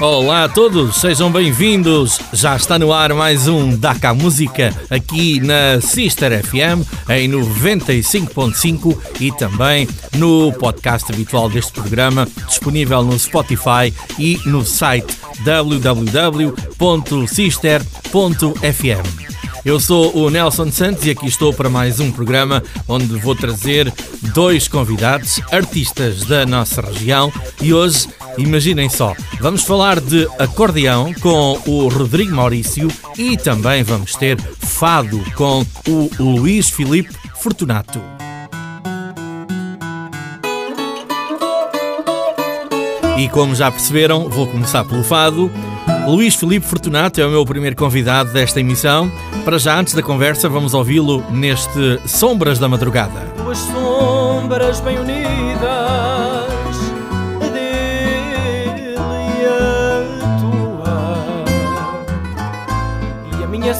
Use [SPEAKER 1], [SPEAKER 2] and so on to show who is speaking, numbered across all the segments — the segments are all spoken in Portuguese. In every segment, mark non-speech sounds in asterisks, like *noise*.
[SPEAKER 1] Olá a todos, sejam bem-vindos. Já está no ar mais um Daca Música aqui na Sister FM em 95.5 e também no podcast habitual deste programa, disponível no Spotify e no site www.sister.fm. Eu sou o Nelson Santos e aqui estou para mais um programa onde vou trazer dois convidados, artistas da nossa região, e hoje, imaginem só, vamos falar de acordeão com o Rodrigo Maurício e também vamos ter fado com o Luís Filipe Fortunato. E como já perceberam, vou começar pelo fado. Luís Filipe Fortunato é o meu primeiro convidado desta emissão. Para já, antes da conversa, vamos ouvi-lo neste Sombras da Madrugada.
[SPEAKER 2] Duas sombras bem unidas,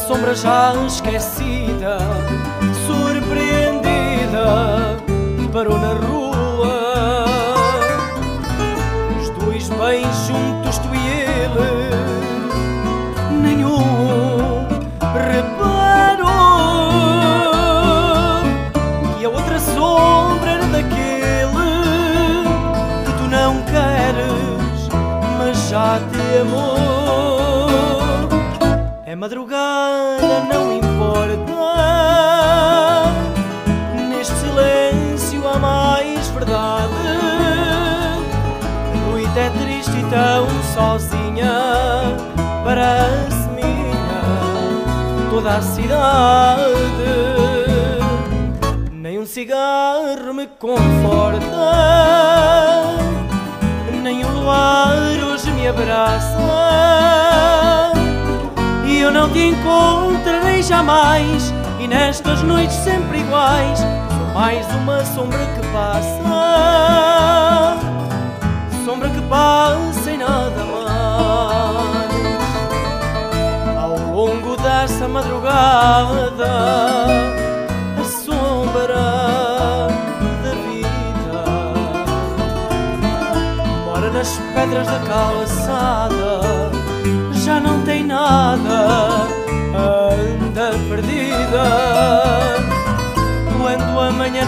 [SPEAKER 2] sombra já esquecida, É madrugada, não importa. Neste silêncio há mais verdade. Noite é triste e tão sozinha. Parece minha toda a cidade. Nem um cigarro me conforta, nem o luar hoje me abraça. Eu não te encontrarei jamais, e nestas noites sempre iguais, sou mais uma sombra que passa, sombra que passa e nada mais. Ao longo dessa madrugada, a sombra da vida. Mora nas pedras da calçada, já não tem nada,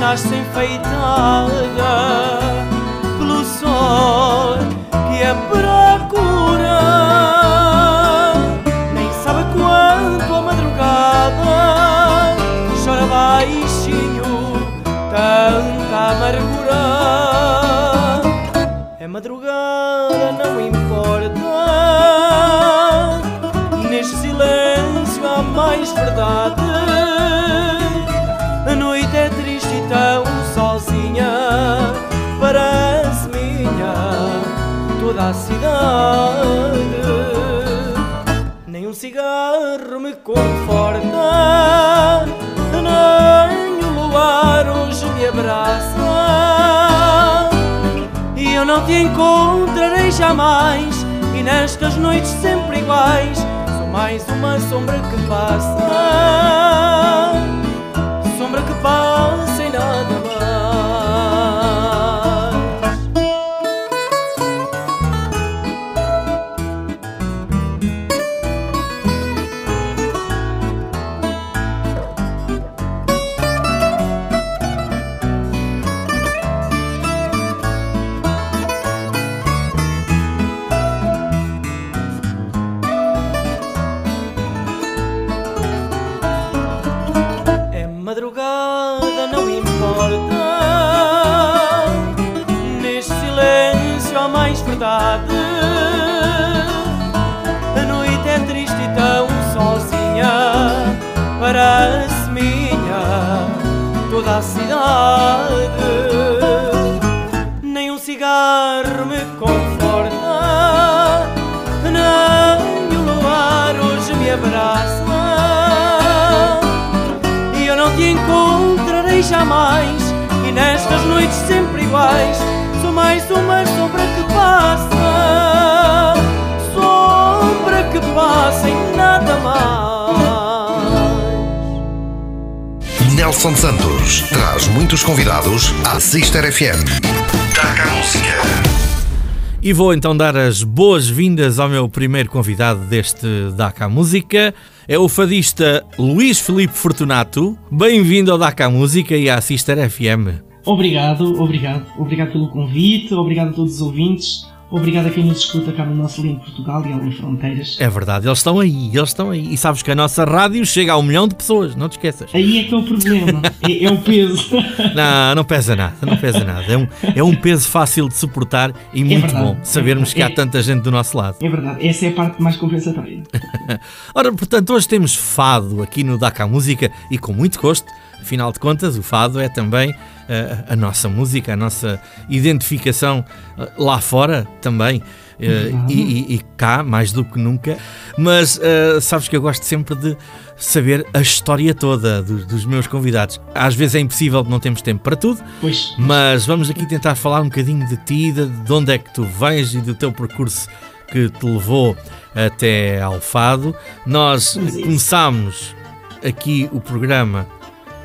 [SPEAKER 2] nasce enfeitada pelo sol que a procura, nem sabe quanto a madrugada chora baixinho tanta amargura. É madrugada, não importa. Neste silêncio há mais verdade. Cidade. Nem um cigarro me conforta, nem o luar hoje me abraça. E eu não te encontrarei jamais, e nestas noites sempre iguais, sou mais uma sombra que passa, sombra que passa a cidade. Nem um cigarro me conforta. Nem o luar hoje me abraça. E eu não te encontrarei jamais
[SPEAKER 3] E nestas noites sempre iguais
[SPEAKER 4] Nelson Santos traz muitos convidados à Sister FM. Taca a música.
[SPEAKER 1] E vou então dar as boas-vindas ao meu primeiro convidado deste Daca Música. É o fadista Luís Felipe Fortunato. Bem-vindo ao Daca Música e à Sister FM.
[SPEAKER 5] Obrigado, obrigado. Obrigado pelo convite, obrigado a todos os ouvintes. Obrigado a quem nos escuta cá no nosso lindo Portugal e além fronteiras.
[SPEAKER 1] É verdade, eles estão aí, eles estão aí. E sabes que a nossa rádio chega a um milhão de pessoas, não te esqueças.
[SPEAKER 5] Aí é que é o problema, é, é o peso. *laughs*
[SPEAKER 1] Não, não pesa nada, não pesa nada. É um, é um peso fácil de suportar e muito
[SPEAKER 5] verdade,
[SPEAKER 1] bom sabermos
[SPEAKER 5] é
[SPEAKER 1] que há
[SPEAKER 5] verdade.
[SPEAKER 1] tanta gente do nosso lado.
[SPEAKER 5] É verdade, essa é a parte mais compensatória. *laughs*
[SPEAKER 1] Ora, portanto, hoje temos fado aqui no Daca Música e com muito gosto. Afinal de contas, o fado é também eh, a nossa música, a nossa identificação eh, lá fora também. eh, e, e- e cá, mais do que nunca. Mas eh, sabes que eu gosto sempre de saber a história toda dos, dos meus convidados. Às vezes é impossível, não temos tempo para tudo,
[SPEAKER 5] Pois,
[SPEAKER 1] mas vamos aqui tentar falar um bocadinho de ti, de, de onde é que tu vens e do teu percurso que te levou até ao fado. Nós
[SPEAKER 5] isso.
[SPEAKER 1] começámos aqui o programa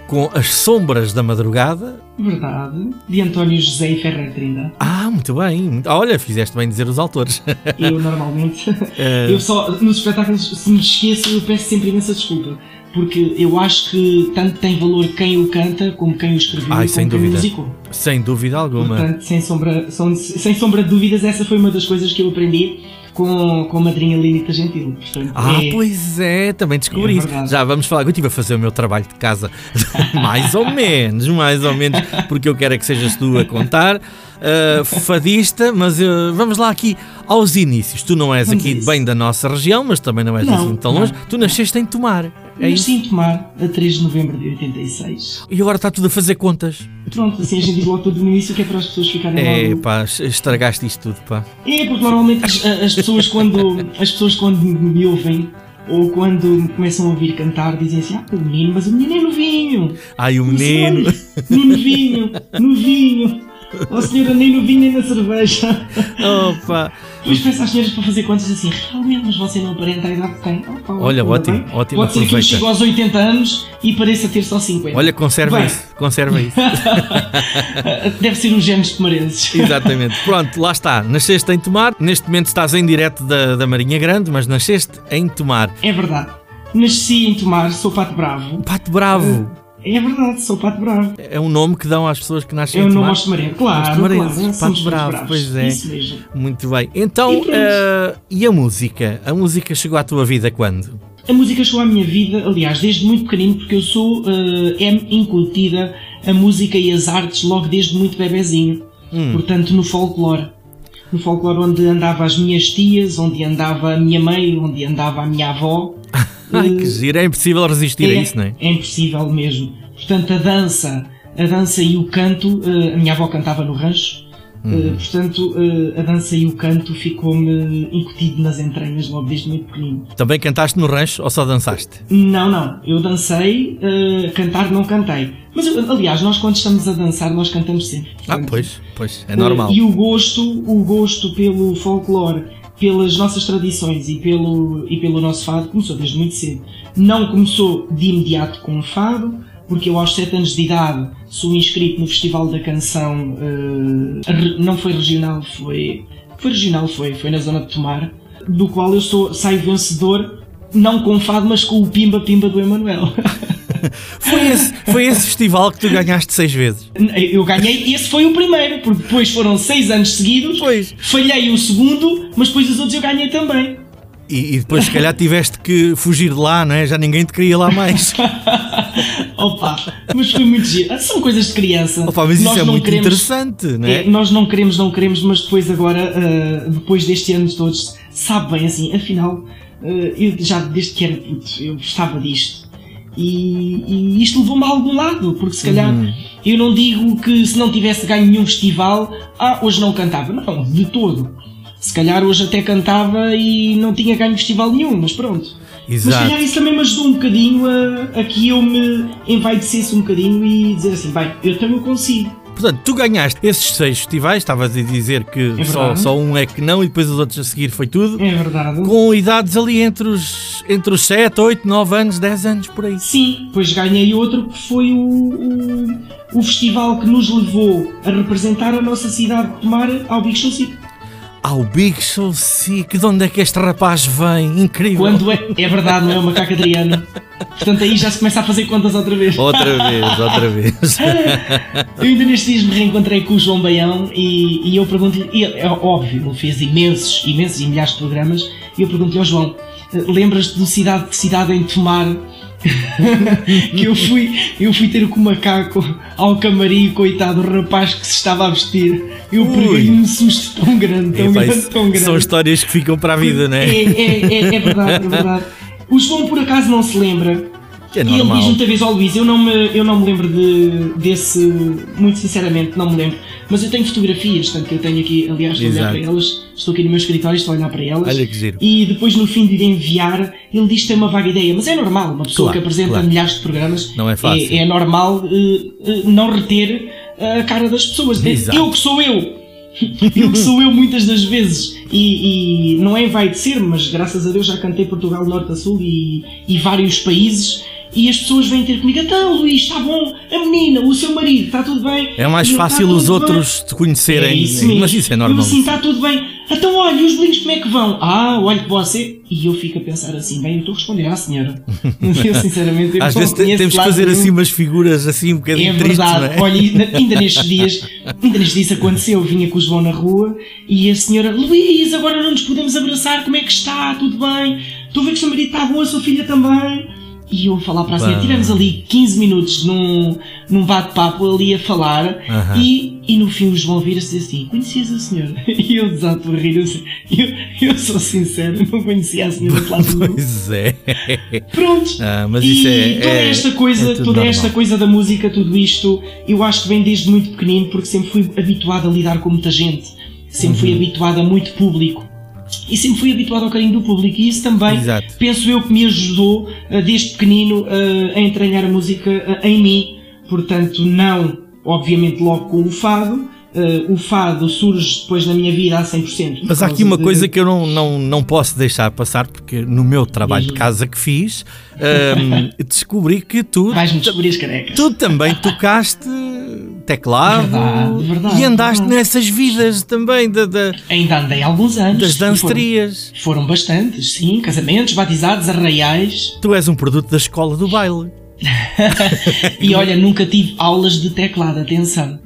[SPEAKER 1] com As Sombras da Madrugada.
[SPEAKER 5] verdade, de António José e Ferrer Trinda.
[SPEAKER 1] Ah, muito bem. muito- Olha, fizeste bem dizer os autores. *laughs*
[SPEAKER 5] Eu normalmente,
[SPEAKER 1] É. *laughs*
[SPEAKER 5] eu só, nos espetáculos, se me esqueço, eu peço sempre imensa desculpa. Porque eu acho que tanto tem valor quem o canta como quem o escreveu
[SPEAKER 1] Ai, sem
[SPEAKER 5] como quem o
[SPEAKER 1] dúvida.
[SPEAKER 5] musicou.
[SPEAKER 1] Sem dúvida alguma.
[SPEAKER 5] Portanto, sem sombra, som- sem sombra de dúvidas, essa foi uma das coisas que eu aprendi com, com a madrinha Línita Gentil. Portanto,
[SPEAKER 1] Ah,
[SPEAKER 5] é-
[SPEAKER 1] pois é, também descobri
[SPEAKER 5] É
[SPEAKER 1] isso. Já vamos falar. Eu estive a fazer o meu trabalho de casa, *laughs* mais ou menos, mais ou menos, porque eu quero é que sejas tu a contar. Uh, fadista, mas uh, vamos lá aqui aos inícios. Tu não és
[SPEAKER 5] Vamos
[SPEAKER 1] aqui bem da nossa região, mas também não és
[SPEAKER 5] Não,
[SPEAKER 1] assim tão
[SPEAKER 5] não.
[SPEAKER 1] longe. Tu nasceste em Tomar. É?
[SPEAKER 5] Nasci em Tomar, a 3 de novembro de 86.
[SPEAKER 1] E agora está tudo a fazer contas.
[SPEAKER 5] Pronto, assim a gente diz logo tudo no início que é para as pessoas ficarem
[SPEAKER 1] É,
[SPEAKER 5] logo...
[SPEAKER 1] pá, estragaste isto tudo, pá.
[SPEAKER 5] É, porque normalmente as, as pessoas quando as pessoas quando me ouvem ou quando me começam a ouvir cantar dizem assim, ah, o menino, mas o menino é novinho.
[SPEAKER 1] Ai, o menino.
[SPEAKER 5] No novinho, novinho. Oh senhora, nem novinho nem na cerveja.
[SPEAKER 1] Opa.
[SPEAKER 5] Depois peço às senhoras para fazer contas assim, realmente, mas você não aparenta a idade que tem. Opa,
[SPEAKER 1] Olha, ótimo,
[SPEAKER 5] bem.
[SPEAKER 1] ótimo,
[SPEAKER 5] Pode ser que chegue aos 80 anos e pareça ter só 50.
[SPEAKER 1] Olha, conserva
[SPEAKER 5] Bem.
[SPEAKER 1] isso, conserva isso. *laughs*
[SPEAKER 5] Deve ser os genes tomarenses.
[SPEAKER 1] Exatamente. Pronto, lá está. Nasceste em Tomar. Neste momento estás em direto da, da Marinha Grande, mas nasceste em Tomar.
[SPEAKER 5] É verdade. Nasci em Tomar, sou pato bravo.
[SPEAKER 1] Pato Bravo.
[SPEAKER 5] É verdade, sou pato bravo.
[SPEAKER 1] É um nome que dão às pessoas que nascem
[SPEAKER 5] Eu
[SPEAKER 1] em
[SPEAKER 5] não
[SPEAKER 1] Tomar.
[SPEAKER 5] gosto de maré. Claro, claro.
[SPEAKER 1] pato
[SPEAKER 5] todos
[SPEAKER 1] bravo,
[SPEAKER 5] bravos.
[SPEAKER 1] pois é.
[SPEAKER 5] Isso mesmo.
[SPEAKER 1] Muito bem. Então,
[SPEAKER 5] E
[SPEAKER 1] eh, e a música? A música chegou à tua vida quando?
[SPEAKER 5] A música chegou à minha vida, aliás, desde muito pequenino, porque eu sou eh, é incutida a música e as artes logo desde muito bebezinho.
[SPEAKER 1] Hum.
[SPEAKER 5] Portanto, no folclore. No folclore onde andava as minhas tias, onde andava a minha mãe, onde andava a minha avó. *laughs*
[SPEAKER 1] Ai,
[SPEAKER 5] Eh,
[SPEAKER 1] que giro. É impossível resistir a isso, não é?
[SPEAKER 5] É impossível mesmo. Portanto, a dança, a dança e o canto, eh, a minha avó cantava no rancho, eh,
[SPEAKER 1] Uhum.
[SPEAKER 5] portanto, eh, a dança e o canto ficou-me incutido nas entranhas logo desde muito pequenino.
[SPEAKER 1] Também cantaste no rancho ou só dançaste?
[SPEAKER 5] Não, não, eu dancei, eh, cantar não cantei. Mas, eh, aliás, nós quando estamos a dançar, nós cantamos sempre.
[SPEAKER 1] Ah,
[SPEAKER 5] Portanto,
[SPEAKER 1] pois, pois. É normal.
[SPEAKER 5] e o gosto, o gosto pelo folclore, pelas nossas tradições e pelo, e pelo nosso fado começou desde muito cedo. Não começou de imediato com o fado, porque eu aos 7 anos de idade sou inscrito no Festival da Canção, re- não foi regional, foi, foi regional, foi, foi na zona de Tomar, do qual eu sou, saio vencedor, não com fado, mas com o Pimba Pimba do Emanuel. *laughs*
[SPEAKER 1] Foi esse, foi esse festival que tu ganhaste seis vezes.
[SPEAKER 5] Eu ganhei, esse foi o primeiro, porque depois foram seis anos seguidos,
[SPEAKER 1] Pois.
[SPEAKER 5] falhei o segundo, mas depois os outros eu ganhei também.
[SPEAKER 1] E, e depois, se calhar, tiveste que fugir de lá, não é? Já ninguém te queria lá mais. *laughs*
[SPEAKER 5] Opa, mas foi muito giro. Ah, São coisas de criança.
[SPEAKER 1] Opa, mas isso
[SPEAKER 5] Nós
[SPEAKER 1] é
[SPEAKER 5] não
[SPEAKER 1] muito
[SPEAKER 5] queremos-
[SPEAKER 1] interessante, não
[SPEAKER 5] É,
[SPEAKER 1] é?
[SPEAKER 5] nós não queremos, não queremos, mas depois agora, ah, depois destes anos todos, sabe bem assim, afinal, eu já desde que era puto, eu gostava disto. E, e isto levou-me a algum lado, porque se calhar
[SPEAKER 1] Uhum.
[SPEAKER 5] eu não digo que se não tivesse ganho nenhum festival, ah, hoje não cantava. Não, de todo. Se calhar hoje até cantava e não tinha ganho festival nenhum, mas pronto. Mas se
[SPEAKER 1] Exato.
[SPEAKER 5] calhar isso também me ajudou um bocadinho a, a que eu me envaidecesse um bocadinho e dizer assim, bem, eu também consigo.
[SPEAKER 1] Portanto, tu ganhaste esses seis festivais, estavas a dizer que
[SPEAKER 5] É
[SPEAKER 1] só, só um é que não e depois os outros a seguir foi tudo.
[SPEAKER 5] É verdade.
[SPEAKER 1] Com idades ali entre os, entre os 7, 8, 9 anos, 10 anos por aí.
[SPEAKER 5] Sim, depois ganhei outro que foi o, o, o festival que nos levou a representar a nossa cidade de Tomar ao Big Show City.
[SPEAKER 1] Ao Big Show Sick, de onde é que este rapaz vem? Incrível.
[SPEAKER 5] Quando é, é verdade, não é o macaco Adriano. Portanto, aí já se começa a fazer contas outra vez.
[SPEAKER 1] Outra vez, outra vez. *laughs*
[SPEAKER 5] Eu ainda nestes dias me reencontrei com o João Baião e, e eu pergunto-lhe, é óbvio, ele fez imensos, imensos e milhares de programas, e eu pergunto-lhe ao João, eh, lembras-te do Cidade de Cidade em Tomar? *laughs* que eu fui, eu fui ter com o macaco ao camarim, coitado, o rapaz que se estava a vestir. Eu peguei um susto tão grande, tão grande, tão grande.
[SPEAKER 1] São histórias que ficam para a vida, não
[SPEAKER 5] É,
[SPEAKER 1] é?
[SPEAKER 5] é, é, é verdade, é verdade. *laughs* O João por acaso não se lembra.
[SPEAKER 1] Que é
[SPEAKER 5] E ele diz muitas vezes ao Luís, eu não me, eu não me lembro de, desse, muito sinceramente, não me lembro. Mas eu tenho fotografias, tanto que eu tenho aqui, aliás, estou a olhar para elas, estou aqui no meu escritório, estou a olhar para elas.
[SPEAKER 1] Olha que giro.
[SPEAKER 5] E depois no fim de enviar, ele diz que tem uma vaga ideia, mas é normal, uma pessoa
[SPEAKER 1] Claro,
[SPEAKER 5] que apresenta
[SPEAKER 1] claro.
[SPEAKER 5] milhares de programas,
[SPEAKER 1] Não é fácil.
[SPEAKER 5] é, normal eh, eh, não reter a cara das pessoas.
[SPEAKER 1] Exato.
[SPEAKER 5] Eu que sou eu! *laughs* eu que sou eu muitas das vezes e, e não é vai de ser, mas graças a Deus já cantei Portugal norte a sul e, e vários países e as pessoas vêm ter comigo, então Luís, está bom, a menina, o seu marido, está tudo bem.
[SPEAKER 1] É mais
[SPEAKER 5] eu, "Tá
[SPEAKER 1] fácil
[SPEAKER 5] tudo
[SPEAKER 1] os
[SPEAKER 5] bem."
[SPEAKER 1] outros te conhecerem,
[SPEAKER 5] É isso mesmo.
[SPEAKER 1] mas isso é
[SPEAKER 5] Eu
[SPEAKER 1] normal.
[SPEAKER 5] assim, está tudo bem. Então olha, os bolinhos como é que vão? Ah, olha você. E eu fico a pensar assim, bem, eu estou a responder à senhora. *laughs* eu sinceramente eu
[SPEAKER 1] Às vezes temos que fazer assim umas figuras assim um bocadinho
[SPEAKER 5] É
[SPEAKER 1] tristes,
[SPEAKER 5] verdade.
[SPEAKER 1] não é?
[SPEAKER 5] Olha, ainda, *laughs* ainda nestes dias, ainda nestes dias aconteceu, eu vinha com o João na rua e a senhora, Luís, agora não nos podemos abraçar, como é que está? Tudo bem? Estou a ver que o seu marido está bom, a sua filha também. E eu a falar para a senhora, tivemos ali 15 minutos num, num bate-papo ali a falar e, e no fim o João vira-se e diz assim, conhecias a senhora? *laughs* E eu desato a rir, eu, eu, sou sincero, não conhecia a senhora de lado *laughs* nenhum.
[SPEAKER 1] Pois é.
[SPEAKER 5] Pronto.
[SPEAKER 1] Ah, mas
[SPEAKER 5] e
[SPEAKER 1] isso é-
[SPEAKER 5] toda
[SPEAKER 1] é-
[SPEAKER 5] esta coisa,
[SPEAKER 1] é
[SPEAKER 5] toda
[SPEAKER 1] normal.
[SPEAKER 5] esta coisa da música, tudo isto, eu acho que vem desde muito pequenino porque sempre fui habituado a lidar com muita gente, sempre
[SPEAKER 1] Uhum.
[SPEAKER 5] fui habituado a muito público. E sempre fui habituado ao carinho do público e isso também
[SPEAKER 1] Exato.
[SPEAKER 5] penso eu que me ajudou ah, desde pequenino ah, a entranhar a música ah, em mim. Portanto, não, obviamente, logo com o fado. Ah, o fado surge depois na minha vida a 100%. por
[SPEAKER 1] Mas há aqui uma
[SPEAKER 5] de-
[SPEAKER 1] coisa que eu não, não, não posso deixar passar, porque no meu trabalho de casa que fiz, ahm, *laughs* descobri que tu,
[SPEAKER 5] Vais-me descobrir as carecas.
[SPEAKER 1] tu também tocaste teclado
[SPEAKER 5] Verdade, verdade,
[SPEAKER 1] e andaste
[SPEAKER 5] verdade.
[SPEAKER 1] nessas vidas também da, da-
[SPEAKER 5] Ainda andei alguns anos.
[SPEAKER 1] das
[SPEAKER 5] Foram-
[SPEAKER 1] danceterias.
[SPEAKER 5] Foram bastantes, sim. Casamentos, batizados, arraiais.
[SPEAKER 1] Tu és um produto da escola do baile. *laughs*
[SPEAKER 5] E olha, nunca tive aulas de teclado, atenção.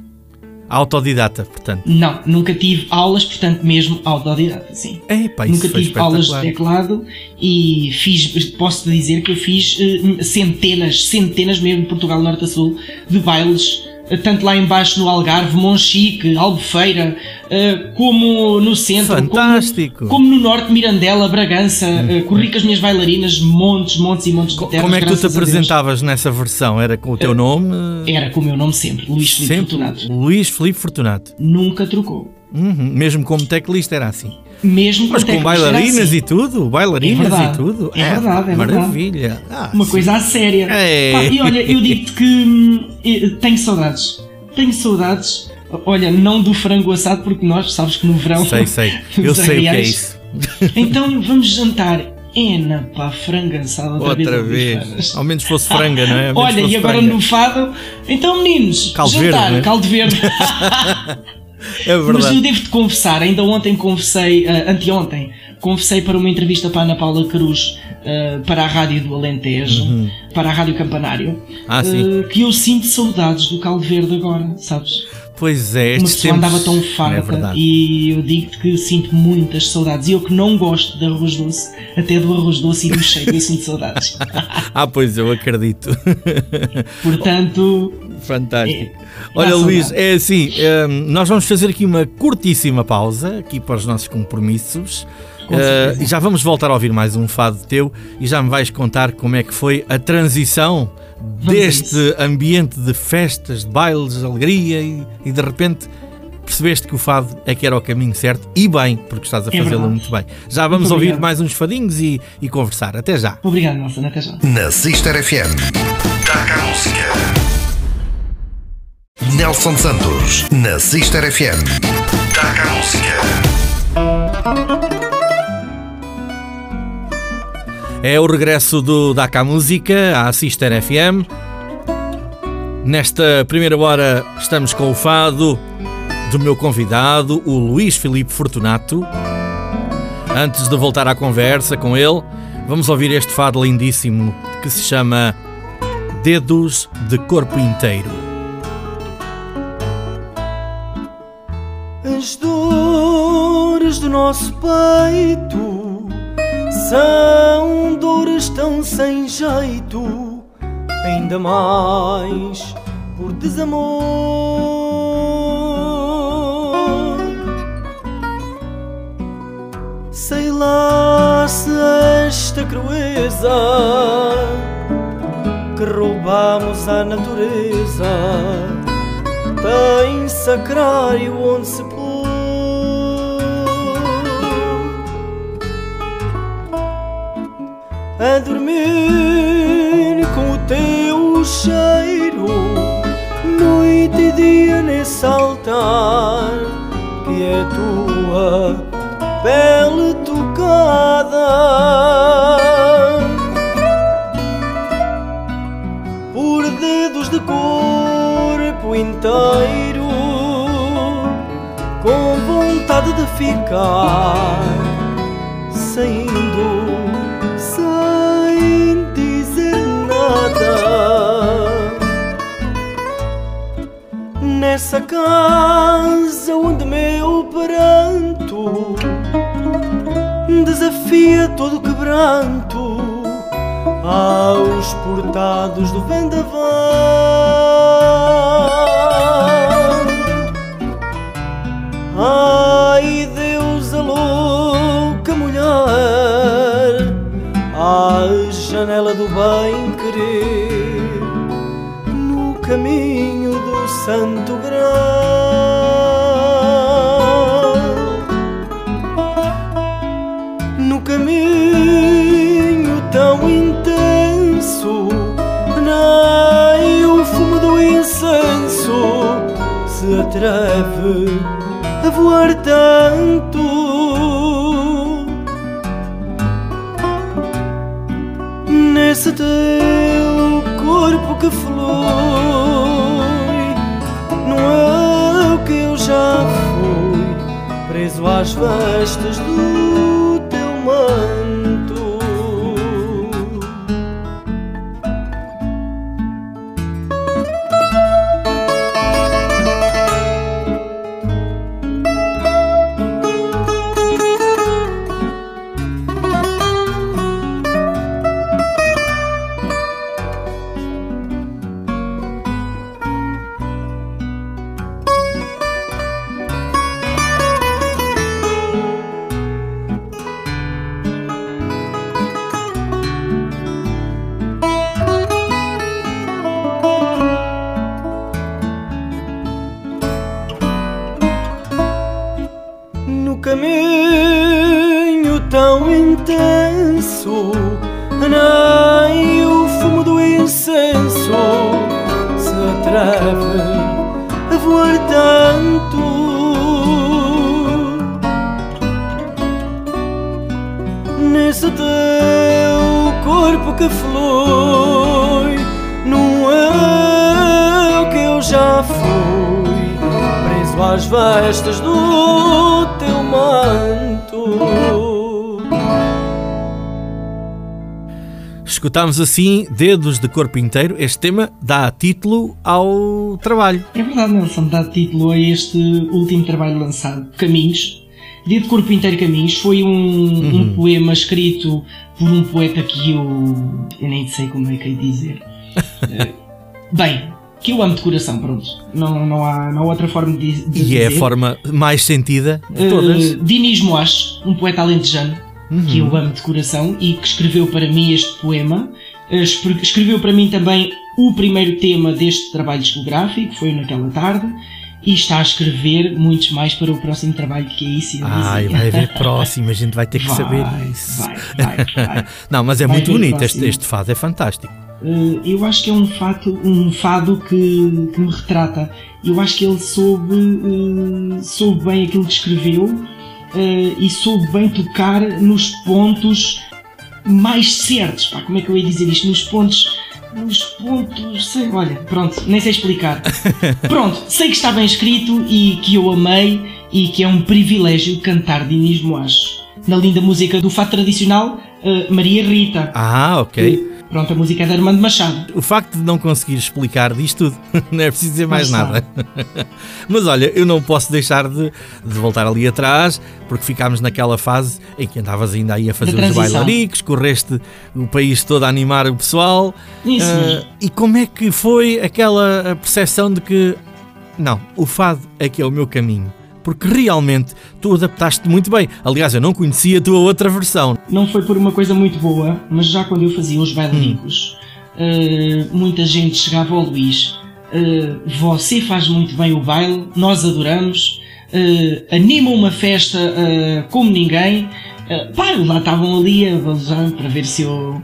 [SPEAKER 1] Autodidata, portanto.
[SPEAKER 5] Não, nunca tive aulas, portanto, mesmo autodidata, sim.
[SPEAKER 1] Isso
[SPEAKER 5] nunca tive aulas de teclado e fiz, posso dizer que eu fiz eh, centenas, centenas mesmo de Portugal Norte a Sul de bailes, tanto lá embaixo no Algarve, Monchique, Albufeira, eh, como no centro,
[SPEAKER 1] Fantástico.
[SPEAKER 5] Como, como no norte, Mirandela, Bragança, eh, corri com as minhas bailarinas, montes, montes e montes de terras.
[SPEAKER 1] Como é que tu te apresentavas nessa versão? Era com o teu nome?
[SPEAKER 5] Era com o meu nome sempre, Luís Filipe Fortunato.
[SPEAKER 1] Luís Filipe Fortunato.
[SPEAKER 5] Nunca trocou.
[SPEAKER 1] Uhum, Mesmo como teclista era assim.
[SPEAKER 5] Mesmo
[SPEAKER 1] Mas com
[SPEAKER 5] era
[SPEAKER 1] bailarinas
[SPEAKER 5] assim.
[SPEAKER 1] e tudo? Bailarinas
[SPEAKER 5] É verdade.
[SPEAKER 1] e tudo?
[SPEAKER 5] É verdade, é
[SPEAKER 1] Maravilha. Ah,
[SPEAKER 5] Uma
[SPEAKER 1] sim.
[SPEAKER 5] coisa a séria.
[SPEAKER 1] Ei.
[SPEAKER 5] Pá, e olha, eu digo-te que hum, tenho saudades. Tenho saudades. Olha, não do frango assado, porque nós, sabes que no verão.
[SPEAKER 1] Sei, sei. *laughs* Eu sei o que é isso.
[SPEAKER 5] Então vamos jantar. Ena, pá, frango assado outra,
[SPEAKER 1] Outra
[SPEAKER 5] vez.
[SPEAKER 1] vez. Ao menos fosse franga, não é?
[SPEAKER 5] Olha, e agora
[SPEAKER 1] franga.
[SPEAKER 5] no fado. Então, meninos,
[SPEAKER 1] Caldo
[SPEAKER 5] jantar,
[SPEAKER 1] verde, né?
[SPEAKER 5] caldo verde. *laughs*
[SPEAKER 1] É
[SPEAKER 5] Mas eu
[SPEAKER 1] verdade.
[SPEAKER 5] devo-te confessar, ainda ontem confessei, ah, anteontem, confessei para uma entrevista para a Ana Paula Cruz, ah, para a Rádio do Alentejo, para a Rádio Campanário,
[SPEAKER 1] Uhum. Ah,
[SPEAKER 5] ah, que eu sinto saudades do caldo verde agora, sabes?
[SPEAKER 1] Pois é,
[SPEAKER 5] Uma pessoa
[SPEAKER 1] tempos...
[SPEAKER 5] andava tão
[SPEAKER 1] É
[SPEAKER 5] farta
[SPEAKER 1] verdade.
[SPEAKER 5] e eu digo-te que sinto muitas saudades. E eu que não gosto de arroz doce, até do arroz doce e do cheiro, eu sinto saudades. *laughs*
[SPEAKER 1] Ah, pois eu acredito. *laughs*
[SPEAKER 5] Portanto,
[SPEAKER 1] Fantástico.
[SPEAKER 5] É,
[SPEAKER 1] Olha, Luís,
[SPEAKER 5] saudade.
[SPEAKER 1] é assim, hum, nós vamos fazer aqui uma curtíssima pausa, aqui para os nossos compromissos. Uh, e já vamos voltar a ouvir mais um fado teu e já me vais contar como é que foi a transição deste ambiente de festas, de bailes, de alegria e, e de repente percebeste que o fado é que era o caminho certo e bem, porque estás a
[SPEAKER 5] É
[SPEAKER 1] fazê-lo muito bem. Já vamos
[SPEAKER 5] Muito
[SPEAKER 1] ouvir
[SPEAKER 5] obrigado.
[SPEAKER 1] mais uns fadinhos e, e conversar. Até já.
[SPEAKER 5] Obrigado, Nelson. Até já.
[SPEAKER 4] Na Sister FM. Taca a música. Nelson Santos. Na Sister FM. Taca a música.
[SPEAKER 1] É o regresso do Daca Música à Sister FM. Nesta primeira hora estamos com o fado do meu convidado, o Luís Filipe Fortunato. Antes de voltar à conversa com ele, vamos ouvir este fado lindíssimo que se chama Dedos de Corpo Inteiro.
[SPEAKER 6] As dores do nosso peito são dores tão sem jeito, ainda mais por desamor. Sei lá se esta crueza que roubamos à natureza tem sacrário onde se pôr. A dormir com o teu cheiro, noite e dia nesse altar, que é tua pele tocada. Por dedos de corpo inteiro, com vontade de ficar, saindo Nessa casa onde meu pranto desafia todo quebranto aos portados do vendaval. Ai, Deus, a louca mulher, à janela do bem querer, no caminho Santo Grau no caminho tão intenso, nem o fumo do incenso se atreve a voar tanto. Nesse teu corpo que flui, já fui preso às vestes do teu manto.
[SPEAKER 1] Escutámos assim Dedos de Corpo Inteiro. Este tema dá título ao trabalho.
[SPEAKER 5] É verdade, Nelson, dá título a este último trabalho lançado, Caminhos. Dia de Corpo Inteiro Caminhos foi um, um poema escrito por um poeta que eu. eu nem sei como é que é dizer. *laughs* Eh, Bem, que eu amo de coração, pronto. Não, não, há, não há outra forma de, de
[SPEAKER 1] E
[SPEAKER 5] dizer.
[SPEAKER 1] é a forma mais sentida de todas.
[SPEAKER 5] Uh, Dinis Moaches, um poeta alentejano que eu amo de coração e que escreveu para mim este poema. Espre- escreveu para mim também o primeiro tema deste trabalho discográfico, foi naquela tarde. e está a escrever muitos mais para o próximo trabalho que é isso.
[SPEAKER 1] Ai, vai haver *laughs* próximo, a gente vai ter que
[SPEAKER 5] Vai,
[SPEAKER 1] saber isso.
[SPEAKER 5] vai, vai. *laughs*
[SPEAKER 1] Não, mas é
[SPEAKER 5] Vai
[SPEAKER 1] muito bonito, este, este fado é fantástico.
[SPEAKER 5] Eh, eu acho que é um fado, um fado que, que me retrata. Eu acho que ele soube, eh, soube bem aquilo que escreveu eh, e soube bem tocar nos pontos mais certos. Pá, como é que eu ia dizer isto? Nos pontos. Nos pontos. Sei, olha, pronto, nem sei explicar. *laughs* Pronto, sei que está bem escrito e que eu amei e que é um privilégio cantar de Inês Moacho. Na linda música do fado tradicional, eh, Maria Rita.
[SPEAKER 1] Ah, ok.
[SPEAKER 5] Pronto, a música é de Armando Machado.
[SPEAKER 1] O facto de não conseguir explicar diz tudo, *laughs* não é preciso dizer mais
[SPEAKER 5] Lá
[SPEAKER 1] nada. *laughs* Mas olha, eu não posso deixar de, de voltar ali atrás, porque ficámos naquela fase em que andavas ainda aí a fazer
[SPEAKER 5] Da
[SPEAKER 1] os bailaricos, correste o país todo a animar o pessoal.
[SPEAKER 5] Isso mesmo.
[SPEAKER 1] e como é que foi aquela percepção de que não, o fado é que é o meu caminho? Porque realmente tu adaptaste muito bem. Aliás, eu não conhecia a tua outra versão.
[SPEAKER 5] Não foi por uma coisa muito boa, mas já quando eu fazia os bailaricos, eh, muita gente chegava ao Luís. eh, você faz muito bem o baile, nós adoramos, eh, anima uma festa como ninguém. Eh, pá, lá estavam ali a balizar para ver se eu.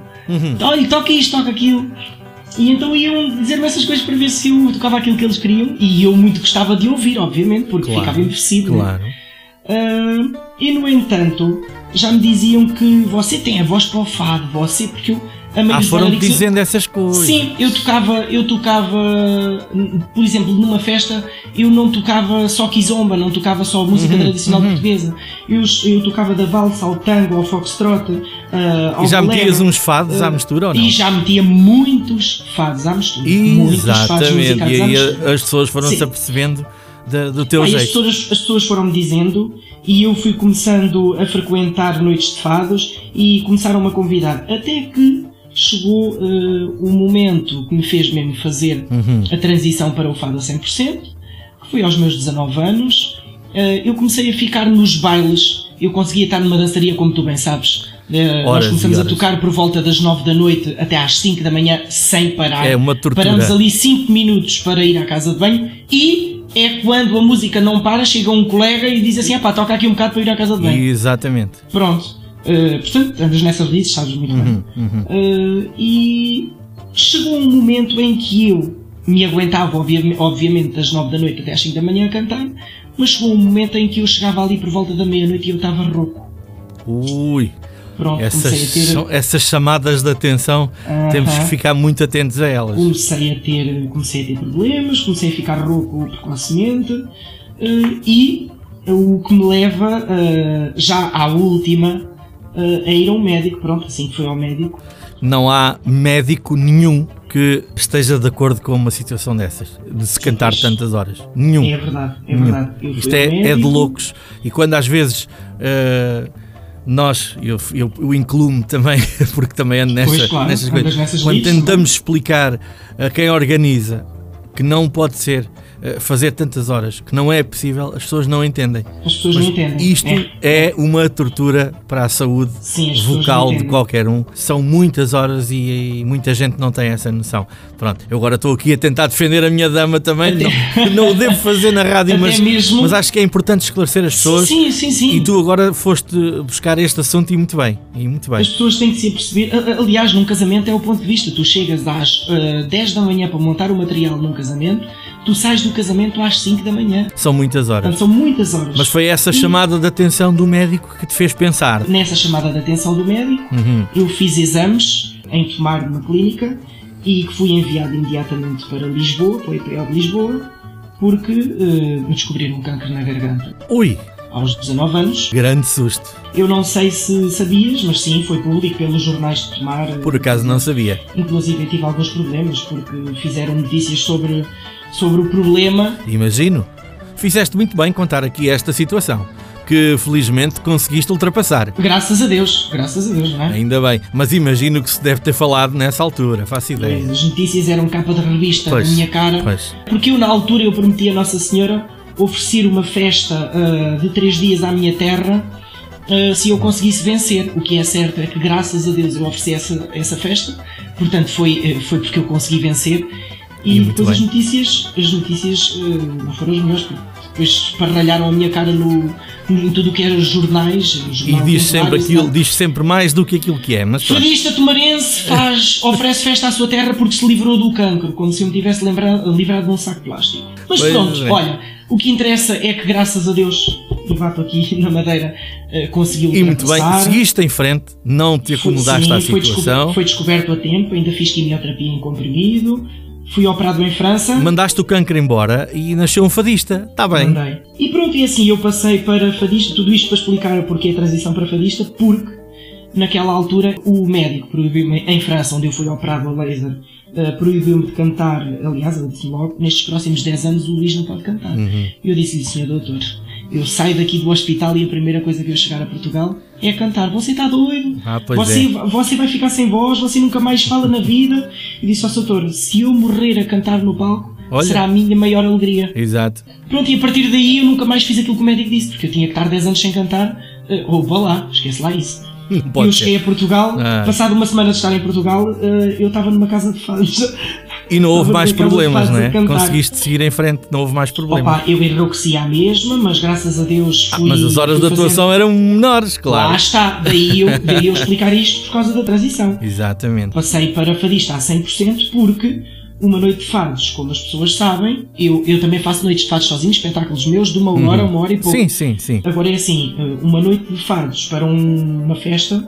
[SPEAKER 5] Olha, toca isto, toca aquilo. E então iam dizer-me essas coisas para ver se eu tocava aquilo que eles queriam. E eu muito gostava de ouvir, obviamente, porque
[SPEAKER 1] Claro,
[SPEAKER 5] ficava envelhecido. né?
[SPEAKER 1] Claro.
[SPEAKER 5] Ah, e no entanto, já me diziam que você tem a voz para o fado, você, porque eu a
[SPEAKER 1] Ah, foram
[SPEAKER 5] eu-
[SPEAKER 1] dizendo essas coisas.
[SPEAKER 5] Sim, eu tocava, eu tocava, por exemplo, numa festa, eu não tocava só kizomba, não tocava só música
[SPEAKER 1] Uhum,
[SPEAKER 5] tradicional portuguesa. Eu, eu tocava da valsa ao tango, ao foxtrot, ah, ao
[SPEAKER 1] E já
[SPEAKER 5] bolero.
[SPEAKER 1] metias uns fados à
[SPEAKER 5] Ah,
[SPEAKER 1] mistura ou não?
[SPEAKER 5] E já metia muitos fados à mistura. Muitos fados
[SPEAKER 1] Exatamente. E
[SPEAKER 5] à
[SPEAKER 1] aí as pessoas foram-se apercebendo da- do teu
[SPEAKER 5] Ah, e as
[SPEAKER 1] jeito.
[SPEAKER 5] pessoas, as pessoas foram-me dizendo e eu fui começando a frequentar noites de fados e começaram-me a convidar. Até que chegou eh, o momento que me fez mesmo fazer
[SPEAKER 1] Uhum.
[SPEAKER 5] a transição para o fado a 100%, que foi aos meus 19 anos. Eh, eu comecei a ficar nos bailes. Eu conseguia estar numa dançaria, como tu bem sabes.
[SPEAKER 1] Horas
[SPEAKER 5] nós começamos a tocar por volta das 9 da noite até às 5 da manhã, sem parar.
[SPEAKER 1] É uma tortura.
[SPEAKER 5] Paramos ali 5 minutos para ir à casa de banho e é quando a música não para, chega um colega e diz assim: ah pá, toca aqui um bocado para ir à casa de banho.
[SPEAKER 1] Exatamente.
[SPEAKER 5] Pronto. Uh, portanto, andas nessas releases, sabes muito
[SPEAKER 1] Uhum,
[SPEAKER 5] bem. Uh, e chegou um momento em que eu me aguentava, obvia- obviamente, das 9 da noite até às 5 da manhã a cantar, mas chegou um momento em que eu chegava ali por volta da meia-noite e eu estava rouco.
[SPEAKER 1] Ui,
[SPEAKER 5] Pronto,
[SPEAKER 1] essas,
[SPEAKER 5] comecei a ter.
[SPEAKER 1] essas chamadas de atenção temos que ficar muito atentos a elas.
[SPEAKER 5] comecei a ter comecei a ter problemas comecei a ficar rouco precocemente eh, e o que me leva eh, já à última eh, a ir a um médico pronto assim que foi ao médico
[SPEAKER 1] Não há médico nenhum que esteja de acordo com uma situação dessas, de se cantar tantas horas. Nenhum.
[SPEAKER 5] é verdade é
[SPEAKER 1] Nenhum.
[SPEAKER 5] verdade
[SPEAKER 1] Isto é, é de loucos. E quando às vezes eh, nós, eu, eu, eu incluo-me também, *laughs* porque também ando nessa,
[SPEAKER 5] Pois, claro,
[SPEAKER 1] nessas coisas, quando
[SPEAKER 5] listas,
[SPEAKER 1] tentamos explicar a quem organiza que não pode ser fazer tantas horas, que não é possível, as pessoas não entendem.
[SPEAKER 5] as pessoas
[SPEAKER 1] Mas
[SPEAKER 5] não entendem
[SPEAKER 1] Isto
[SPEAKER 5] é.
[SPEAKER 1] é uma tortura para a saúde
[SPEAKER 5] Sim,
[SPEAKER 1] vocal de qualquer um. São muitas horas e, e muita gente não tem essa noção. Pronto, eu agora estou aqui a tentar defender a minha dama também. Não, não o devo fazer na rádio, mas,
[SPEAKER 5] mesmo-
[SPEAKER 1] mas acho que é importante esclarecer as pessoas.
[SPEAKER 5] sim sim sim
[SPEAKER 1] E tu agora foste buscar este assunto e muito bem. E muito bem.
[SPEAKER 5] As pessoas têm que se a- Aliás, num casamento é o ponto de vista. Tu chegas às eh, 10 da manhã para montar o material num casamento, tu sais do casamento às 5 da manhã.
[SPEAKER 1] São muitas horas.
[SPEAKER 5] Portanto, são muitas horas.
[SPEAKER 1] Mas foi essa chamada de atenção do médico que te fez pensar.
[SPEAKER 5] Nessa chamada de atenção do médico,
[SPEAKER 1] Uhum.
[SPEAKER 5] eu fiz exames em Tomar, numa clínica, e que fui enviado imediatamente para Lisboa, para o IPL de Lisboa, porque eh, me descobriram um câncer na garganta.
[SPEAKER 1] Ui,
[SPEAKER 5] Aos 19 anos.
[SPEAKER 1] grande susto.
[SPEAKER 5] Eu não sei se sabias, mas sim, foi público pelos jornais de Tomar.
[SPEAKER 1] Por acaso não sabia.
[SPEAKER 5] Inclusive eu tive alguns problemas, porque fizeram notícias sobre, sobre o problema.
[SPEAKER 1] Imagino. Fizeste muito bem contar aqui esta situação, que felizmente conseguiste ultrapassar.
[SPEAKER 5] Graças a Deus, graças a Deus, não é?
[SPEAKER 1] Ainda bem, mas imagino que se deve ter falado nessa altura, faço ideia.
[SPEAKER 5] As notícias eram capa de revista
[SPEAKER 1] Pois,
[SPEAKER 5] da minha cara.
[SPEAKER 1] pois.
[SPEAKER 5] Porque eu, na altura, eu prometi a Nossa Senhora oferecer uma festa ah, de três dias à minha terra ah, se eu conseguisse vencer. O que é certo é que, graças a Deus, eu ofereci essa, essa festa. Portanto, foi, eh, foi porque eu consegui vencer.
[SPEAKER 1] E
[SPEAKER 5] E, depois as
[SPEAKER 1] bem.
[SPEAKER 5] notícias, as notícias eh, não foram as melhores, porque depois esparralharam a minha cara no, em tudo o que era jornais.
[SPEAKER 1] E
[SPEAKER 5] jornal
[SPEAKER 1] diz sempre aquilo,
[SPEAKER 5] não.
[SPEAKER 1] diz sempre mais do que aquilo que é, mas.
[SPEAKER 5] Fadista tomarense faz, *laughs* oferece festa à sua terra porque se livrou do cancro, como se eu me tivesse lembrado, livrado de um saco de plástico. Mas
[SPEAKER 1] Pois
[SPEAKER 5] pronto,
[SPEAKER 1] é.
[SPEAKER 5] olha, o que interessa é que graças a Deus, o Vato aqui *laughs* na Madeira eh, conseguiu
[SPEAKER 1] E muito bem, seguiste em frente, não te
[SPEAKER 5] Foi-
[SPEAKER 1] acomodaste à
[SPEAKER 5] foi,
[SPEAKER 1] situação,
[SPEAKER 5] descoberto, foi descoberto a tempo, ainda fiz quimioterapia em comprimido, fui operado em França.
[SPEAKER 1] mandaste o cancro embora e nasceu um fadista. Está bem.
[SPEAKER 5] Mandei. E pronto, e assim eu passei para fadista, tudo isto para explicar porque a transição para fadista, porque naquela altura o médico proibiu-me, em França, onde eu fui operado a laser, eh, proibiu-me de cantar, aliás, ele disse logo, nestes próximos 10 anos o Luís não pode cantar.
[SPEAKER 1] Uhum.
[SPEAKER 5] E eu disse-lhe, senhor doutor, eu saio daqui do hospital e a primeira coisa que eu chegar a Portugal é cantar. Você está doido?
[SPEAKER 1] Ah,
[SPEAKER 5] você,
[SPEAKER 1] é.
[SPEAKER 5] você vai ficar sem voz, você nunca mais fala na vida. E disse ao doutor, se eu morrer a cantar no palco,
[SPEAKER 1] Olha.
[SPEAKER 5] será a minha maior alegria.
[SPEAKER 1] Exato.
[SPEAKER 5] Pronto, e a partir daí eu nunca mais fiz aquilo que o médico disse, porque eu tinha que estar 10 anos sem cantar. Uh, ou vá lá, esquece lá isso.
[SPEAKER 1] Não
[SPEAKER 5] eu cheguei
[SPEAKER 1] ser.
[SPEAKER 5] a Portugal,
[SPEAKER 1] Ah.
[SPEAKER 5] passado uma semana de estar em Portugal, uh, eu estava numa casa de fãs.
[SPEAKER 1] E não houve mais
[SPEAKER 5] naquela
[SPEAKER 1] problemas, não é? Conseguiste seguir em frente, não houve mais problemas.
[SPEAKER 5] Opa, eu enrouqueci à mesma, mas graças a Deus
[SPEAKER 1] Ah,
[SPEAKER 5] fui.
[SPEAKER 1] mas as horas de atuação eram menores, claro.
[SPEAKER 5] Lá está, daí eu, daí eu explicar isto por causa da transição. *laughs*
[SPEAKER 1] Exatamente.
[SPEAKER 5] Passei para fadista a 100% porque uma noite de fados, como as pessoas sabem, eu, eu também faço noites de fados sozinho, espetáculos meus de uma hora, uma hora e pouco.
[SPEAKER 1] Uhum. Sim, sim, sim.
[SPEAKER 5] Agora é assim, eh, uma noite de fados para um- uma festa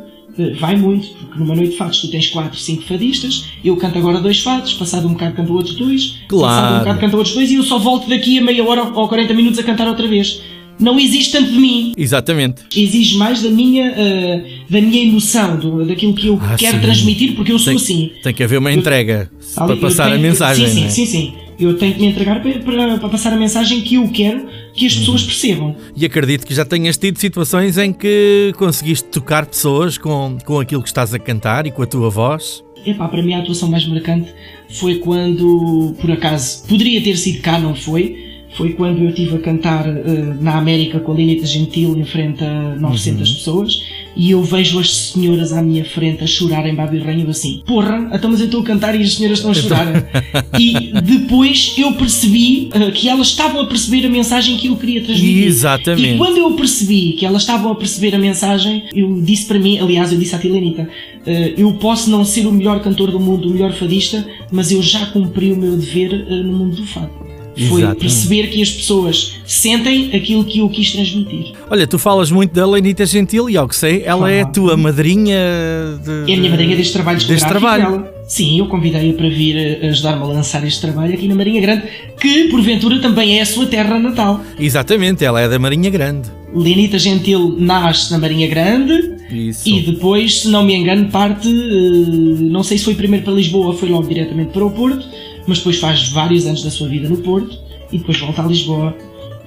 [SPEAKER 5] vai muito, porque numa noite de fados tu tens 4, 5 fadistas, eu canto agora dois fados, passado um bocado canto outros dois,
[SPEAKER 1] Claro.
[SPEAKER 5] passado um bocado canto outros dois e eu só volto daqui a meia hora ou 40 minutos a cantar outra vez. Não existe tanto de mim,
[SPEAKER 1] Exatamente.
[SPEAKER 5] exige mais da minha, eh, da minha emoção, do- daquilo que eu
[SPEAKER 1] Ah,
[SPEAKER 5] quero
[SPEAKER 1] sim.
[SPEAKER 5] transmitir, porque eu sou
[SPEAKER 1] Tem,
[SPEAKER 5] assim.
[SPEAKER 1] tem que haver uma entrega
[SPEAKER 5] Ali,
[SPEAKER 1] para
[SPEAKER 5] eu
[SPEAKER 1] passar a
[SPEAKER 5] tenho-
[SPEAKER 1] mensagem,
[SPEAKER 5] Sim, sim,
[SPEAKER 1] é?
[SPEAKER 5] sim, sim. Eu tenho que me entregar para, para- para passar a mensagem que eu quero que as
[SPEAKER 1] Uhum.
[SPEAKER 5] pessoas percebam.
[SPEAKER 1] E acredito que já tenhas tido situações em que conseguiste tocar pessoas com, com aquilo que estás a cantar e com a tua voz.
[SPEAKER 5] Epá, para mim a atuação mais marcante foi quando, por acaso, poderia ter sido cá, não foi? Foi quando eu estive a cantar eh, na América com a Lineta Gentil em frente a 900 pessoas e eu vejo as senhoras à minha frente a chorar em Babirranho eu assim, porra, então mas eu estou a cantar e as senhoras estão a chorar. e depois eu percebi eh, que elas estavam a perceber a mensagem que eu queria transmitir.
[SPEAKER 1] Exatamente.
[SPEAKER 5] E quando eu percebi que elas estavam a perceber a mensagem, eu disse para mim, aliás, eu disse à Tilenita, eh, eu posso não ser o melhor cantor do mundo, o melhor fadista, mas eu já cumpri o meu dever eh, no mundo do fado. Foi
[SPEAKER 1] Exatamente.
[SPEAKER 5] perceber que as pessoas sentem aquilo que eu quis transmitir.
[SPEAKER 1] Olha, tu falas muito da Lenita Gentil e ao que sei, ela é a tua madrinha de,
[SPEAKER 5] É a minha madrinha deste trabalho
[SPEAKER 1] deste trabalho.
[SPEAKER 5] dela. Sim, eu convidei-a para vir eh, ajudar-me a lançar este trabalho aqui na Marinha Grande, que porventura também é a sua terra natal.
[SPEAKER 1] Exatamente, ela é da Marinha Grande.
[SPEAKER 5] Lenita Gentil nasce na Marinha Grande,
[SPEAKER 1] Isso.
[SPEAKER 5] E depois, se não me engano, parte, eh, não sei se foi primeiro para Lisboa ou foi logo diretamente para o Porto, mas depois faz vários anos da sua vida no Porto e depois volta a Lisboa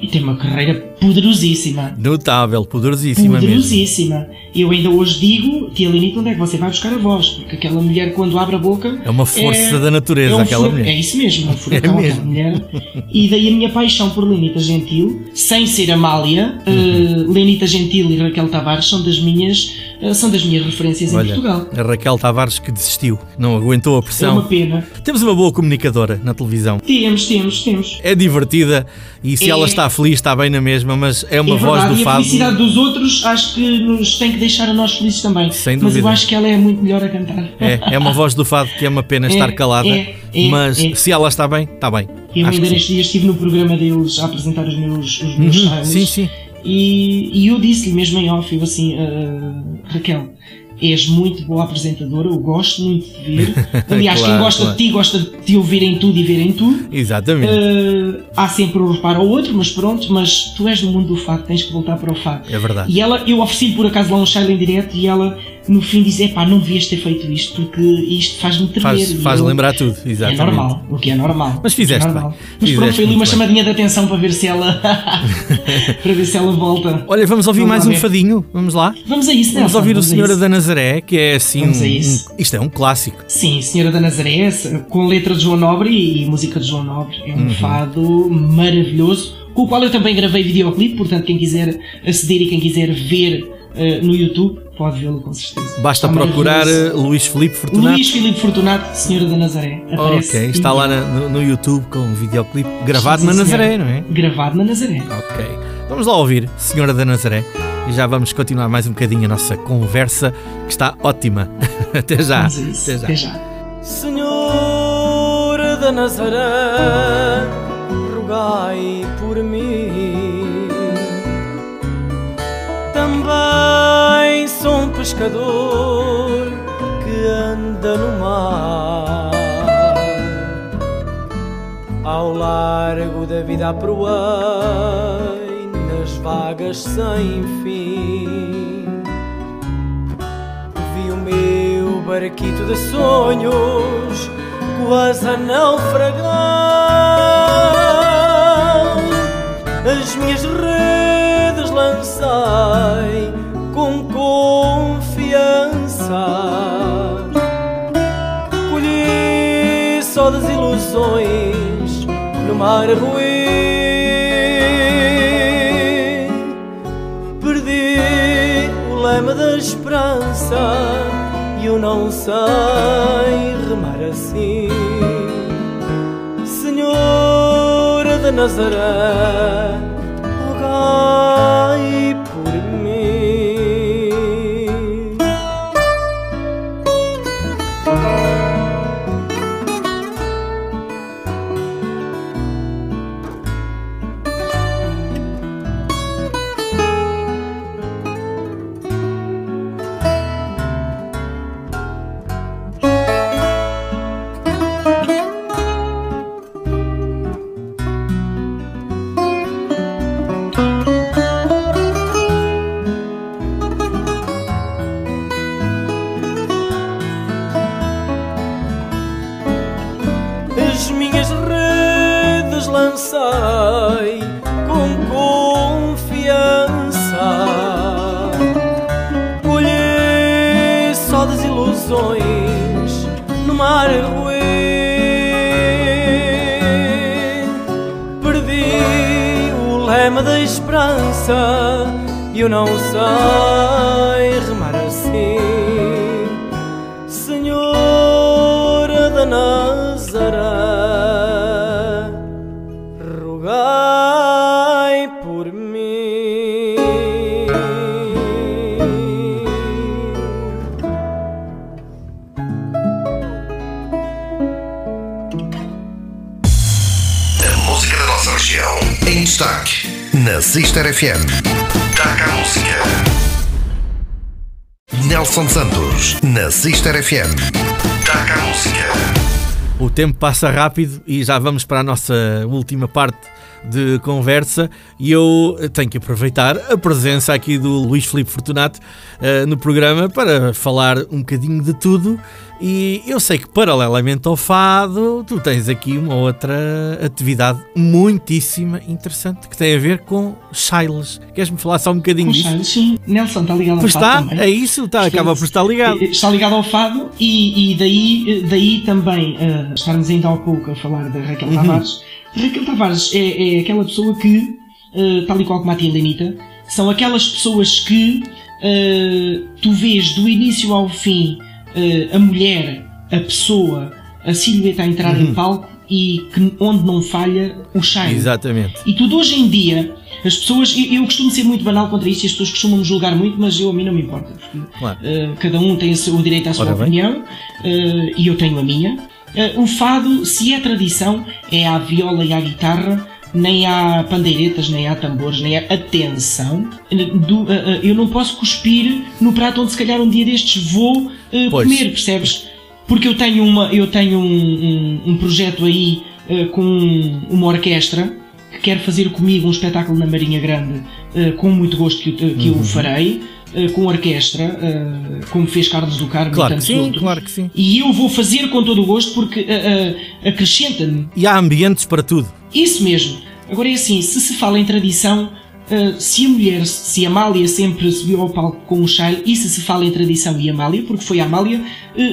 [SPEAKER 5] e tem uma carreira poderosíssima.
[SPEAKER 1] Notável, poderosíssima mesmo.
[SPEAKER 5] Poderosíssima. Eu ainda hoje digo, tia Lenita, onde é que você vai buscar a voz? Porque aquela mulher, quando abre a boca.
[SPEAKER 1] É uma força da natureza,
[SPEAKER 5] é um
[SPEAKER 1] aquela mulher.
[SPEAKER 5] É isso mesmo, é um furacão
[SPEAKER 1] É mesmo.
[SPEAKER 5] mulher. E daí a minha paixão por Lenita Gentil, sem ser Amália,
[SPEAKER 1] Uhum.
[SPEAKER 5] eh, Lenita Gentil e Raquel Tavares são das minhas, são das minhas referências em
[SPEAKER 1] Olha,
[SPEAKER 5] Portugal.
[SPEAKER 1] a Raquel Tavares que desistiu, não aguentou a
[SPEAKER 5] É uma
[SPEAKER 1] pressão.
[SPEAKER 5] pena.
[SPEAKER 1] Temos uma boa comunicadora na televisão.
[SPEAKER 5] Temos, temos, temos.
[SPEAKER 1] É divertida e se
[SPEAKER 5] É.
[SPEAKER 1] ela está feliz está bem na mesma, mas é uma
[SPEAKER 5] é
[SPEAKER 1] voz do
[SPEAKER 5] e a
[SPEAKER 1] fado.
[SPEAKER 5] felicidade dos outros acho que nos tem que deixar a nós felizes também.
[SPEAKER 1] Sem
[SPEAKER 5] Mas eu
[SPEAKER 1] dúvida.
[SPEAKER 5] acho que ela é muito melhor a cantar.
[SPEAKER 1] É, é uma voz do fado que é uma pena *laughs*
[SPEAKER 5] É,
[SPEAKER 1] estar calada,
[SPEAKER 5] é, é,
[SPEAKER 1] mas
[SPEAKER 5] é.
[SPEAKER 1] se ela está bem, está bem.
[SPEAKER 5] Eu
[SPEAKER 1] Acho
[SPEAKER 5] ainda nestes dias estive no programa deles a apresentar os meus, os meus
[SPEAKER 1] Uhum, sim, sim.
[SPEAKER 5] E, e eu disse-lhe mesmo em off, eu assim, "Ah, Raquel, és muito boa apresentadora, eu gosto muito de ver. *laughs* Aliás, quem
[SPEAKER 1] Claro,
[SPEAKER 5] gosta
[SPEAKER 1] claro.
[SPEAKER 5] de ti gosta de te ouvir em tudo e ver em tudo.
[SPEAKER 1] Exatamente.
[SPEAKER 5] Uh, há sempre um reparo ao outro, mas pronto, mas tu és do mundo do fado, tens que voltar para o fado.
[SPEAKER 1] É verdade.
[SPEAKER 5] E ela, eu ofereci-lhe por acaso lá um chile em direto e ela no fim diz, epá, não devias ter feito isto porque isto faz-me tremer.
[SPEAKER 1] Faz, faz
[SPEAKER 5] eu-
[SPEAKER 1] lembrar tudo,
[SPEAKER 5] É
[SPEAKER 1] exatamente.
[SPEAKER 5] normal, o que é normal.
[SPEAKER 1] Mas
[SPEAKER 5] o que é
[SPEAKER 1] fizeste
[SPEAKER 5] normal. Mas
[SPEAKER 1] Fizeste
[SPEAKER 5] pronto, foi ali uma
[SPEAKER 1] bem.
[SPEAKER 5] chamadinha de atenção para ver se ela *laughs* para ver se ela volta.
[SPEAKER 1] Olha, vamos ouvir
[SPEAKER 5] Vamos
[SPEAKER 1] mais um fadinho, vamos lá.
[SPEAKER 5] Vamos a isso,
[SPEAKER 1] Vamos
[SPEAKER 5] Nelson,
[SPEAKER 1] ouvir o
[SPEAKER 5] vamos a
[SPEAKER 1] Senhora da Nazaré, que é assim.
[SPEAKER 5] Vamos a
[SPEAKER 1] um-
[SPEAKER 5] isso.
[SPEAKER 1] isto é um clássico.
[SPEAKER 5] Sim, Senhora da Nazaré, com letra de João Nobre e música de João Nobre. É
[SPEAKER 1] Uhum.
[SPEAKER 5] um fado maravilhoso, com o qual eu também gravei videoclipe, portanto quem quiser aceder e quem quiser ver eh, no YouTube, pode vê-lo com certeza.
[SPEAKER 7] Basta
[SPEAKER 5] Está
[SPEAKER 7] procurar eh, Luís Filipe Fortunato.
[SPEAKER 5] Luís Filipe Fortunato, Senhora da Nazaré. Aparece
[SPEAKER 7] Ok, está lá na- no, no YouTube com um videoclipe gravado na Nazaré, não é?
[SPEAKER 5] Gravado na Nazaré.
[SPEAKER 7] Ok. Vamos lá ouvir Senhora da Nazaré e já vamos continuar mais um bocadinho a nossa conversa que está ótima. *laughs* Até já. Até já.
[SPEAKER 5] Até já.
[SPEAKER 1] Senhora da Nazaré, rogai por mim. Pescador que anda no mar. Ao largo da vida aproei nas vagas sem fim. Vi o meu barquito de sonhos quase a naufragar. As minhas redes lancei desilusões no mar ruim. Perdi o lema da esperança e eu não sei remar assim. Senhora da Nazaré, esperança e eu não sei
[SPEAKER 4] Sister FM. Taca a música. Nelson Santos na Sister FM. Taca a música.
[SPEAKER 7] O tempo passa rápido e já vamos para a nossa última parte de conversa e eu tenho que aproveitar a presença aqui do Luís Filipe Fortunato eh, no programa para falar um bocadinho de tudo e eu sei que paralelamente ao fado tu tens aqui uma outra atividade muitíssima interessante que tem a ver com Shiles. Queres-me falar só um bocadinho
[SPEAKER 5] Com
[SPEAKER 7] disso?
[SPEAKER 5] Charles, sim. Nelson está ligado ao
[SPEAKER 7] Pois
[SPEAKER 5] fado
[SPEAKER 7] está,
[SPEAKER 5] também.
[SPEAKER 7] é isso, está, acaba por estar ligado.
[SPEAKER 5] Está ligado ao fado e, e daí, daí também uh, estarmos ainda há pouco a falar da Raquel
[SPEAKER 7] Uhum.
[SPEAKER 5] Tavares. Raquel Tavares é, é aquela pessoa que, uh, tal e qual como a tia Lenita, são aquelas pessoas que uh, tu vês do início ao fim a mulher, a pessoa, a silhueta a entrar
[SPEAKER 7] Uhum.
[SPEAKER 5] em palco e que, onde não falha o shine.
[SPEAKER 7] Exatamente.
[SPEAKER 5] E tudo hoje em dia, as pessoas. Eu, eu costumo ser muito banal contra isso e as pessoas costumam me julgar muito, mas eu a mim não me importa. Porque,
[SPEAKER 7] Claro.
[SPEAKER 5] eh, cada um tem o direito à sua
[SPEAKER 7] Ora
[SPEAKER 5] opinião eh, e eu tenho a minha. Eh, o fado, se é tradição, é à viola e à guitarra. Nem há pandeiretas, nem há tambores, nem há atenção. Eh, eh, eu não posso cuspir no prato onde se calhar um dia destes vou eh,
[SPEAKER 7] Pois.
[SPEAKER 5] comer, percebes? Porque eu tenho, uma, eu tenho um, um- um projeto aí eh, com uma orquestra que quer fazer comigo um espetáculo na Marinha Grande eh, com muito gosto que, eu- que
[SPEAKER 7] Uhum.
[SPEAKER 5] eu farei, com orquestra, eh, como fez Carlos do Carmo
[SPEAKER 7] Claro
[SPEAKER 5] e
[SPEAKER 7] que
[SPEAKER 5] tantos
[SPEAKER 7] sim,
[SPEAKER 5] outros.
[SPEAKER 7] claro que sim.
[SPEAKER 5] E eu vou fazer com todo o gosto porque eh, eh, acrescenta-me
[SPEAKER 7] E há ambientes para tudo.
[SPEAKER 5] isso mesmo. Agora é assim, se se fala em tradição, se a mulher, se a Amália sempre subiu ao palco com o Shile, e se se fala em tradição e Amália, porque foi a Amália,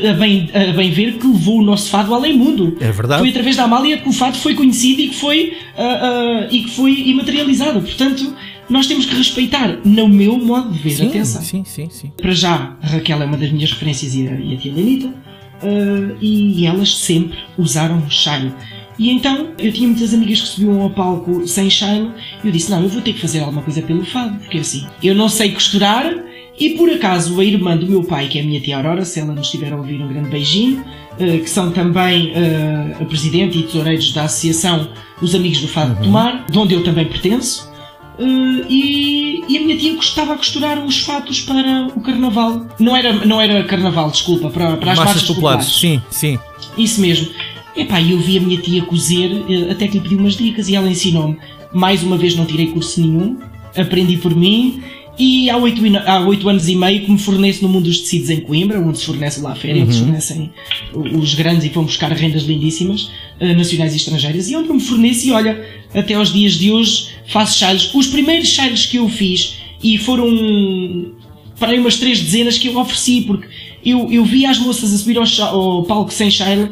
[SPEAKER 5] a, bem, a bem ver, que levou o nosso fado além mundo.
[SPEAKER 7] É verdade.
[SPEAKER 5] Foi através da Amália que o fado foi conhecido e que foi, uh, uh, e que foi imaterializado. Portanto, nós temos que respeitar, no meu modo de ver,
[SPEAKER 1] Sim,
[SPEAKER 5] atenção.
[SPEAKER 1] sim, sim, sim.
[SPEAKER 5] Para já, a Raquel é uma das minhas referências e a, e a tia Lenita, eh, e elas sempre usaram shine. E então, eu tinha muitas amigas que subiam ao palco sem shine, e eu disse, não, eu vou ter que fazer alguma coisa pelo fado, porque assim, eu não sei costurar, e por acaso a irmã do meu pai, que é a minha tia Aurora, se ela nos estiver a ouvir, um grande beijinho, eh, que são também eh, a presidente e tesoureiros da associação Os Amigos do Fado de Tomar, de onde eu também pertenço, Uh, e, e a minha tia gostava a costurar uns fatos para o carnaval. Não era, não era carnaval, desculpa, para, para as
[SPEAKER 1] Massas populares.
[SPEAKER 5] populares.
[SPEAKER 1] Sim, sim.
[SPEAKER 5] Isso mesmo. Epá, eu vi a minha tia cozer, eh, até que lhe pedi umas dicas e ela ensinou-me. Mais uma vez não tirei curso nenhum, aprendi por mim e há oito, há oito anos e meio que me forneço no mundo dos tecidos em Coimbra, onde se fornece lá a féria, onde se fornecem o- os grandes e vão buscar rendas lindíssimas, eh, nacionais e estrangeiras, e onde eu me forneço e olha, até aos dias de hoje faço chales. Os primeiros chales que eu fiz, e foram para aí umas três dezenas que eu ofereci, porque eu, eu vi as moças a subir ao, ao palco sem
[SPEAKER 1] oferecendo.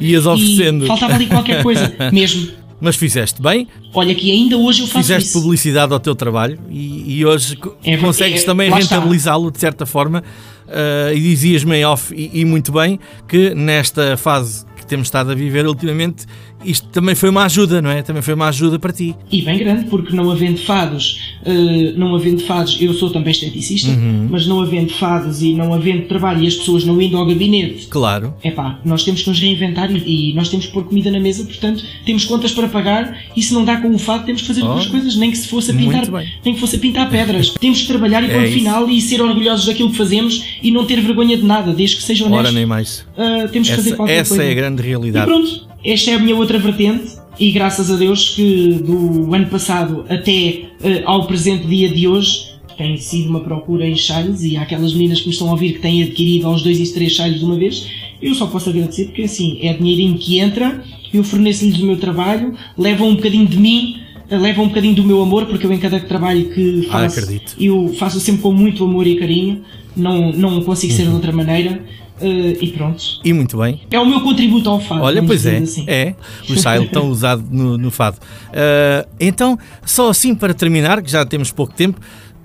[SPEAKER 5] e faltava ali qualquer coisa, *laughs* mesmo.
[SPEAKER 1] Mas fizeste bem,
[SPEAKER 5] Olha que ainda hoje eu faço
[SPEAKER 1] fizeste
[SPEAKER 5] isso.
[SPEAKER 1] publicidade ao teu trabalho e, e hoje
[SPEAKER 5] É,
[SPEAKER 1] consegues
[SPEAKER 5] é,
[SPEAKER 1] também
[SPEAKER 5] lá está.
[SPEAKER 1] rentabilizá-lo de certa forma. ah, e dizias-me off e, e muito bem que nesta fase que temos estado a viver ultimamente, isto também foi uma ajuda, não é? Também foi uma ajuda para ti.
[SPEAKER 5] E bem grande, porque não havendo fados, eh, não havendo fados, eu sou também esteticista,
[SPEAKER 1] Uhum.
[SPEAKER 5] mas não havendo fados e não havendo trabalho e as pessoas não indo ao gabinete,
[SPEAKER 1] Claro.
[SPEAKER 5] epá, nós temos que nos reinventar e, e nós temos que pôr comida na mesa, portanto, temos contas para pagar e se não dá com o fado, temos que fazer
[SPEAKER 1] Oh,
[SPEAKER 5] outras coisas, nem que se fosse a pintar, nem que fosse a pintar pedras. *laughs* temos que trabalhar e
[SPEAKER 1] É
[SPEAKER 5] para o
[SPEAKER 1] isso.
[SPEAKER 5] final e ser orgulhosos daquilo que fazemos e não ter vergonha de nada, desde que seja honesto.
[SPEAKER 1] Ora, nem mais.
[SPEAKER 5] Ah, temos que fazer
[SPEAKER 1] Essa,
[SPEAKER 5] qualquer
[SPEAKER 1] essa
[SPEAKER 5] coisa.
[SPEAKER 1] é a grande
[SPEAKER 5] E
[SPEAKER 1] realidade.
[SPEAKER 5] pronto, esta é a minha outra vertente e graças a Deus que do ano passado até eh, ao presente dia de hoje tem sido uma procura em chales e há aquelas meninas que me estão a ouvir que têm adquirido aos dois e três chales de uma vez, eu só posso agradecer porque assim, é dinheirinho que entra, eu forneço-lhes o meu trabalho, levam um bocadinho de mim, eh, levam um bocadinho do meu amor, porque eu em cada trabalho que
[SPEAKER 1] Ah,
[SPEAKER 5] faço,
[SPEAKER 1] acredito.
[SPEAKER 5] eu faço sempre com muito amor e carinho, não, não consigo
[SPEAKER 1] Uhum.
[SPEAKER 5] ser de outra maneira, eh, e pronto.
[SPEAKER 1] E muito bem.
[SPEAKER 5] É o meu contributo ao fado.
[SPEAKER 1] Olha, pois é,
[SPEAKER 5] assim.
[SPEAKER 1] é. O style tão *laughs* usado no, no fado. Ah, então, só assim para terminar, que já temos pouco tempo,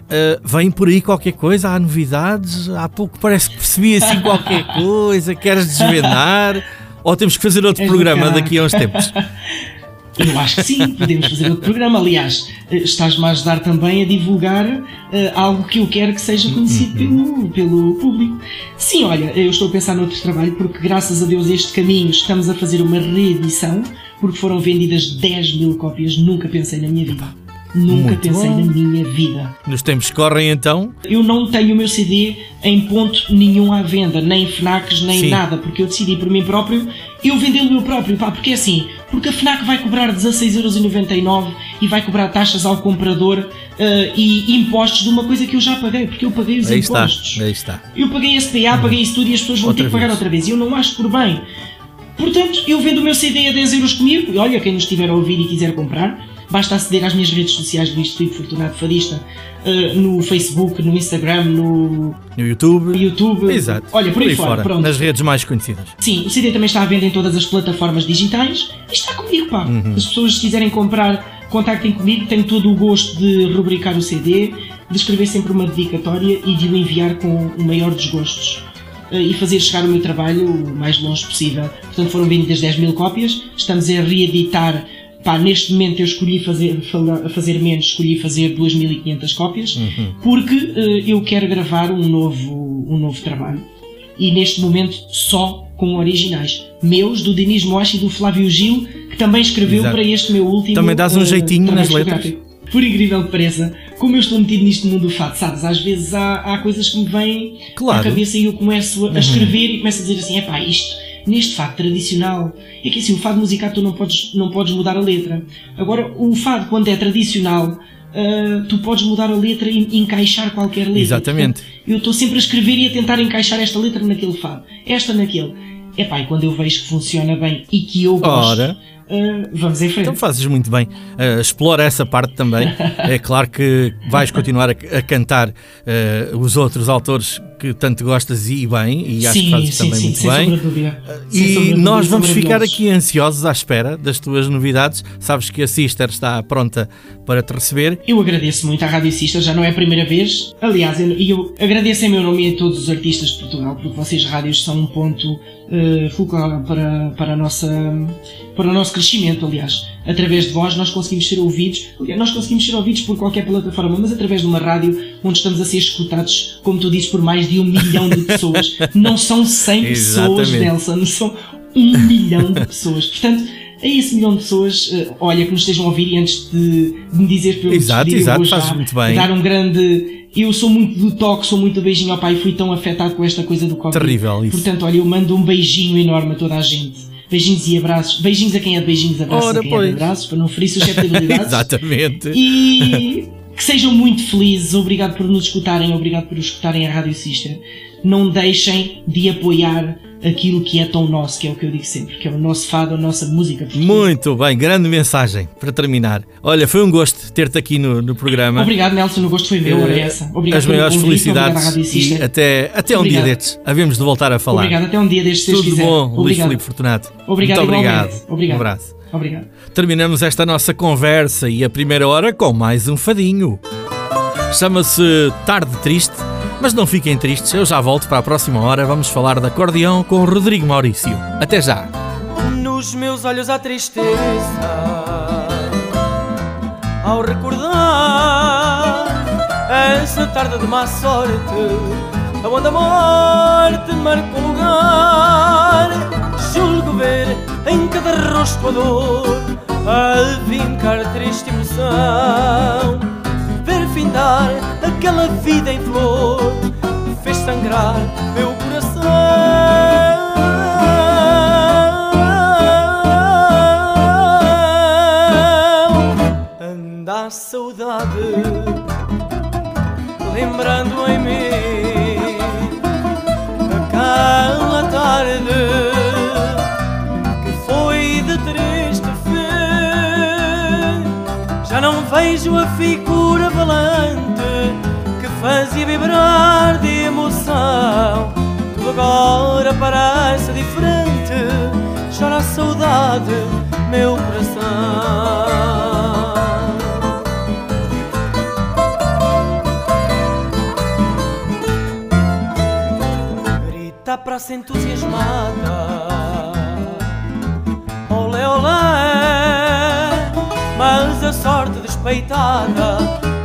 [SPEAKER 1] ah, vem por aí qualquer coisa, há novidades, há pouco parece que percebi assim qualquer *laughs* coisa, queres desvendar? Ou temos que fazer outro
[SPEAKER 5] És
[SPEAKER 1] programa daqui a uns tempos? *laughs*
[SPEAKER 5] Eu acho que sim, podemos fazer outro programa. Aliás, eh, estás-me a ajudar também a divulgar eh, algo que eu quero que seja conhecido pelo, pelo público. Sim, olha, eu estou a pensar noutro trabalho porque, graças a Deus, este caminho estamos a fazer uma reedição porque foram vendidas 10 mil cópias. Nunca pensei na minha vida. Nunca
[SPEAKER 1] Muito
[SPEAKER 5] pensei
[SPEAKER 1] bom.
[SPEAKER 5] na minha vida.
[SPEAKER 1] Nos tempos que correm, então,
[SPEAKER 5] Eu não tenho o meu CD em ponto nenhum à venda, nem FNACs, nem
[SPEAKER 1] Sim.
[SPEAKER 5] nada, porque eu decidi por mim próprio eu vender o meu próprio, pá, porque é assim, porque a FNAC vai cobrar 16,99€ e vai cobrar taxas ao comprador eh, e impostos de uma coisa que eu já paguei, porque eu paguei os
[SPEAKER 1] aí está,
[SPEAKER 5] impostos.
[SPEAKER 1] aí está.
[SPEAKER 5] Eu paguei SPA, paguei isso tudo e as pessoas vão
[SPEAKER 1] Outra
[SPEAKER 5] ter que pagar
[SPEAKER 1] vez.
[SPEAKER 5] outra vez. E eu não acho por bem. Portanto, eu vendo o meu CD a 10 euros comigo. E olha, quem nos estiver a ouvir e quiser comprar, basta aceder às minhas redes sociais do Instituto Fortunato Fadista, eh, no Facebook, no Instagram, no
[SPEAKER 1] No YouTube.
[SPEAKER 5] YouTube.
[SPEAKER 1] Exato.
[SPEAKER 5] Olha, por aí, fora, pronto.
[SPEAKER 1] nas redes mais conhecidas.
[SPEAKER 5] Sim, o CD também está à venda em todas as plataformas digitais e está comigo, pá.
[SPEAKER 1] Uhum.
[SPEAKER 5] Se as pessoas quiserem comprar, contactem comigo. Tenho todo o gosto de rubricar o CD, de escrever sempre uma dedicatória e de o enviar com o maior dos gostos. eh, E fazer chegar o meu trabalho o mais longe possível. Portanto, foram vendidas 10 mil cópias. Estamos a reeditar. Pá, neste momento eu escolhi fazer, fazer menos, escolhi fazer 2.500 cópias, porque eh, eu quero gravar um novo, um novo trabalho e neste momento só com originais. Meus, do Dinis Moachi e do Flávio Gil, que também escreveu
[SPEAKER 1] Exato.
[SPEAKER 5] para este meu último.
[SPEAKER 1] Também dás um
[SPEAKER 5] eh,
[SPEAKER 1] jeitinho nas letras.
[SPEAKER 5] Por incrível que pareça, como eu estou metido nisto mundo do fado, sabes? Às vezes há, há coisas que me vêm
[SPEAKER 1] Claro.
[SPEAKER 5] à cabeça e eu começo a escrever e começo a dizer assim: epá, isto, neste fado tradicional, é que assim, o fado musical tu não podes, não podes mudar a letra. Agora, o fado, quando é tradicional, ah, tu podes mudar a letra e encaixar qualquer letra.
[SPEAKER 1] Exatamente.
[SPEAKER 5] Eu estou sempre a escrever e a tentar encaixar esta letra naquele fado, esta naquele. Epá, e quando eu vejo que funciona bem e que eu gosto,
[SPEAKER 1] Ora.
[SPEAKER 5] ah, vamos em frente.
[SPEAKER 1] Então fazes muito bem. Uh, explora essa parte também. *laughs* é claro que vais continuar a, a cantar uh, os outros autores que tanto gostas e bem, e acho
[SPEAKER 5] sim,
[SPEAKER 1] que fazes
[SPEAKER 5] sim,
[SPEAKER 1] também
[SPEAKER 5] sim,
[SPEAKER 1] muito bem.
[SPEAKER 5] dúvida.
[SPEAKER 1] E nós vamos ficar aqui ansiosos à espera das tuas novidades. Sabes que a Sister está pronta para te receber.
[SPEAKER 5] Eu agradeço muito à Rádio Sister, já não é a primeira vez. Aliás, eu, e eu agradeço em meu nome e a todos os artistas de Portugal, porque vocês rádios são um ponto fulcral para, para, a nossa, para o nosso crescimento, aliás. Através de vós nós conseguimos ser ouvidos, aliás, nós conseguimos ser ouvidos por qualquer plataforma, mas através de uma rádio onde estamos a ser escutados, como tu dizes, por mais de um milhão de pessoas. Não são 100 pessoas. Nelson, são um milhão de pessoas. Portanto, a esse milhão de pessoas, eh, olha, que nos estejam a ouvir e antes de, de me dizer para eu
[SPEAKER 1] Exato,
[SPEAKER 5] despedir, eu
[SPEAKER 1] exato,
[SPEAKER 5] vou já
[SPEAKER 1] fazes muito bem.
[SPEAKER 5] dar um grande... Eu sou muito do toque, sou muito do beijinho ao pai e fui tão afetado com esta coisa do Covid.
[SPEAKER 1] Terrível isso.
[SPEAKER 5] Portanto, olha, eu mando um beijinho enorme a toda a gente. Beijinhos e abraços. Beijinhos a quem é de beijinhos, abraços
[SPEAKER 1] Ora,
[SPEAKER 5] a quem é
[SPEAKER 1] pois.
[SPEAKER 5] de abraços, para não ferir suscetibilidades. *laughs*
[SPEAKER 1] Exatamente.
[SPEAKER 5] E que sejam muito felizes, obrigado por nos escutarem, obrigado por escutarem a Rádio Sister. Não deixem de apoiar aquilo que é tão nosso, que é o que eu digo sempre, que é o nosso fado, a nossa música.
[SPEAKER 1] Muito bem, grande mensagem para terminar. Olha, foi um gosto ter-te aqui no, no programa.
[SPEAKER 5] Obrigado, Nelson, o gosto foi meu, era essa. Obrigado
[SPEAKER 1] As maiores
[SPEAKER 5] convite,
[SPEAKER 1] felicidades e até, até um dia destes. Havemos de voltar a falar.
[SPEAKER 5] Obrigado, até um dia destes, se
[SPEAKER 1] Tudo
[SPEAKER 5] quiser.
[SPEAKER 1] bom, Luís
[SPEAKER 5] Obrigado.
[SPEAKER 1] Filipe Fortunato.
[SPEAKER 5] Obrigado,
[SPEAKER 1] Muito obrigado.
[SPEAKER 5] igualmente. Obrigado.
[SPEAKER 1] Um abraço.
[SPEAKER 5] Obrigado.
[SPEAKER 1] Terminamos esta nossa conversa e a primeira hora com mais um fadinho. Chama-se Tarde Triste, mas não fiquem tristes, eu já volto para a próxima hora. Vamos falar de acordeão com Rodrigo Maurício. Até já!
[SPEAKER 3] Nos meus olhos há tristeza Ao recordar Essa tarde de má sorte Onde a morte marcou lugar Julgo ver em cada rosto a dor A vincar triste emoção findar aquela vida em flor. Fez sangrar meu coração. Anda a saudade Lembrando vejo a figura valente Que fazia vibrar de emoção. Agora parece diferente Chora a saudade, meu coração. Grita para se entusiasmada. Olé, olé. Mas a sorte despeitada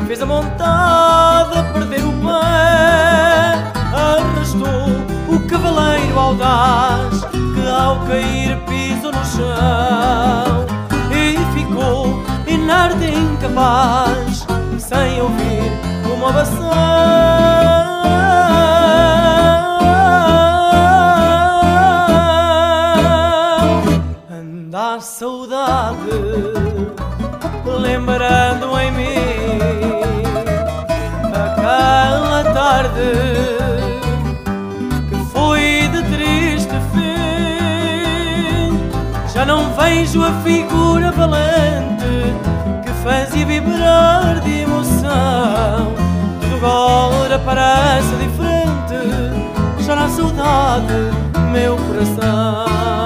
[SPEAKER 3] Fez a montada perder o pé. Arrastou o cavaleiro audaz Que ao cair pisou no chão. E ficou inerte incapaz Sem ouvir uma ovação Que foi de triste fim. Já não vejo a figura valente Que fazia vibrar de emoção. Tudo agora parece diferente. Já na saudade, meu coração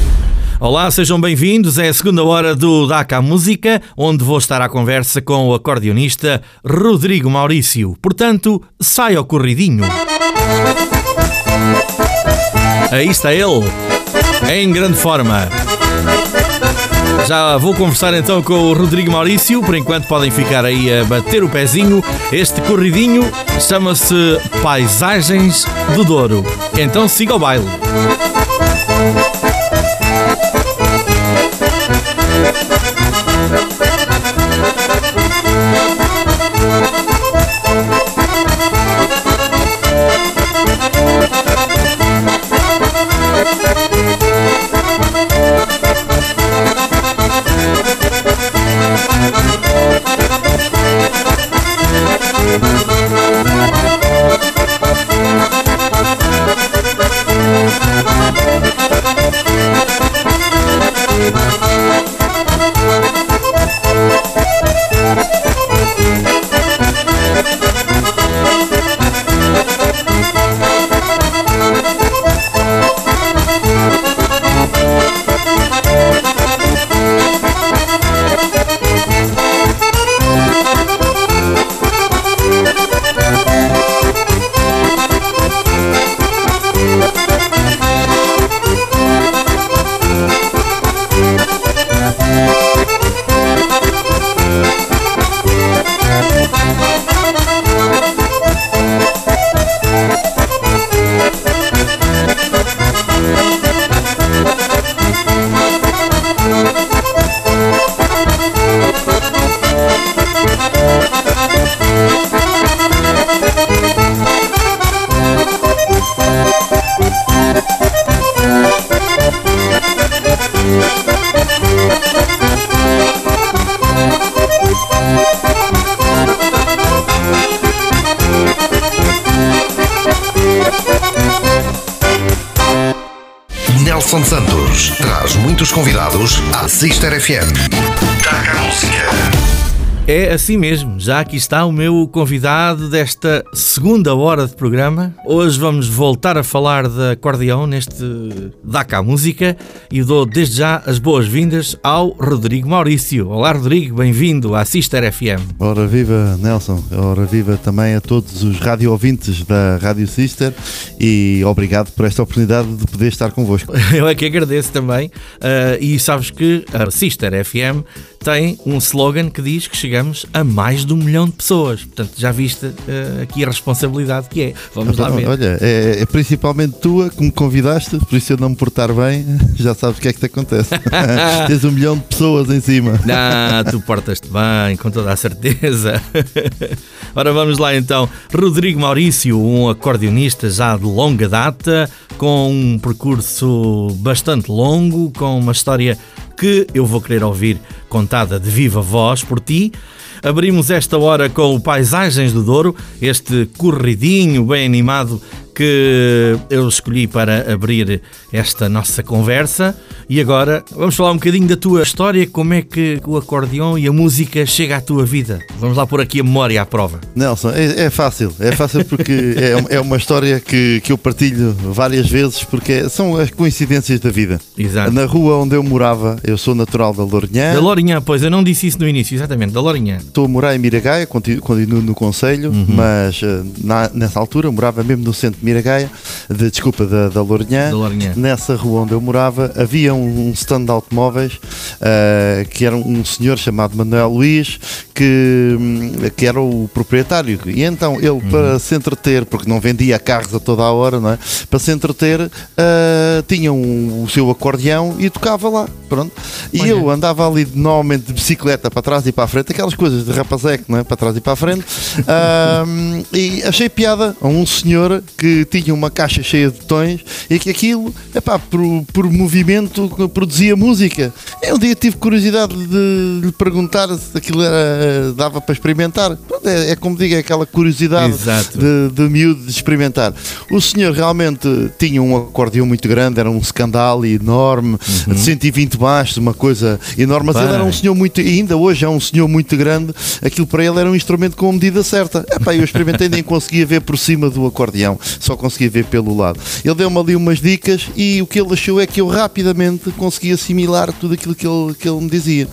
[SPEAKER 1] Olá, sejam bem-vindos. É a segunda hora do DACA Música, onde vou estar à conversa com o acordeonista Rodrigo Maurício. Portanto, sai ao corridinho. Aí está ele, em grande forma. Já vou conversar então com o Rodrigo Maurício. Por enquanto podem ficar aí a bater o pezinho. Este corridinho chama-se Paisagens do Douro. Então siga o baile. Assim mesmo, já aqui está o meu convidado desta segunda hora de programa. Hoje vamos voltar a falar de acordeão neste DACA Música e dou desde já as boas-vindas ao Rodrigo Maurício. Olá Rodrigo, bem-vindo à Sister FM.
[SPEAKER 6] Ora viva Nelson, ora viva também a todos os radio ouvintes da Rádio Sister e obrigado por esta oportunidade de poder estar convosco. *laughs*
[SPEAKER 1] Eu é que agradeço também. Uh, e sabes que a Sister FM tem um slogan que diz que chegamos a mais de um milhão de pessoas. Portanto, já viste uh, aqui a responsabilidade que é. Vamos lá ver.
[SPEAKER 6] Olha, é, é, principalmente tua que me convidaste, por isso eu não me portar bem, *laughs* já sabes o que é que te acontece. *laughs* Tens um milhão de pessoas em cima.
[SPEAKER 1] Não, tu portas-te bem, com toda a certeza. Ora, vamos lá então. Rodrigo Maurício, um acordeonista já de longa data, com um percurso bastante longo, com uma história que eu vou querer ouvir contada de viva voz por ti. Abrimos esta hora com o Paisagens do Douro, este corridinho bem animado que eu escolhi para abrir esta nossa conversa. E agora vamos falar um bocadinho da tua história, como é que o acordeão e a música chega à tua vida. Vamos lá pôr aqui a memória à prova.
[SPEAKER 6] Nelson, é, é fácil, é fácil porque é, é, uma história que, que eu partilho várias vezes porque são as coincidências da vida.
[SPEAKER 1] Exato.
[SPEAKER 6] Na rua onde eu morava, eu sou natural da Lourinhã.
[SPEAKER 1] Da Lourinhã, pois eu não disse isso no início, exatamente, da Lourinhã.
[SPEAKER 6] Estou a morar em Miragaia, continuo, continuo no Conselho, uhum. mas eh, na, nessa altura morava mesmo no centro de Miragaia, de, desculpa, da, da Lourinhã. Nessa rua onde eu morava havia um, um stand de automóveis uh, que era um senhor chamado Manuel Luís que, hum, que era o proprietário. E então ele, uhum. para se entreter, porque não vendia carros a toda a hora, não é? para se entreter, uh, tinha um, o seu acordeão e tocava lá. Pronto. E Olha. eu andava ali normalmente de bicicleta para trás e para a frente, aquelas coisas de rapazeco, não é? para trás e para a frente. Uh, *laughs* e achei piada a um senhor que tinha uma caixa cheia de botões e que aquilo, epá, por, por movimento, produzia música. Eu um dia tive curiosidade de lhe perguntar se aquilo era, dava para experimentar. pronto, é, é como digo, é aquela curiosidade
[SPEAKER 1] Exato.
[SPEAKER 6] de, de miúdo de experimentar. O senhor realmente tinha um acordeão muito grande, era um escandalo enorme, de 120 baixos, uma coisa enorme, mas
[SPEAKER 1] Bem.
[SPEAKER 6] ele era um senhor muito, ainda hoje é um senhor muito grande, aquilo para ele era um instrumento com a medida certa. Epá, eu experimentei, nem conseguia ver por cima do acordeão, só conseguia ver pelo lado. Ele deu-me ali umas dicas e o que ele achou é que eu rapidamente consegui assimilar tudo aquilo que ele, que ele me dizia.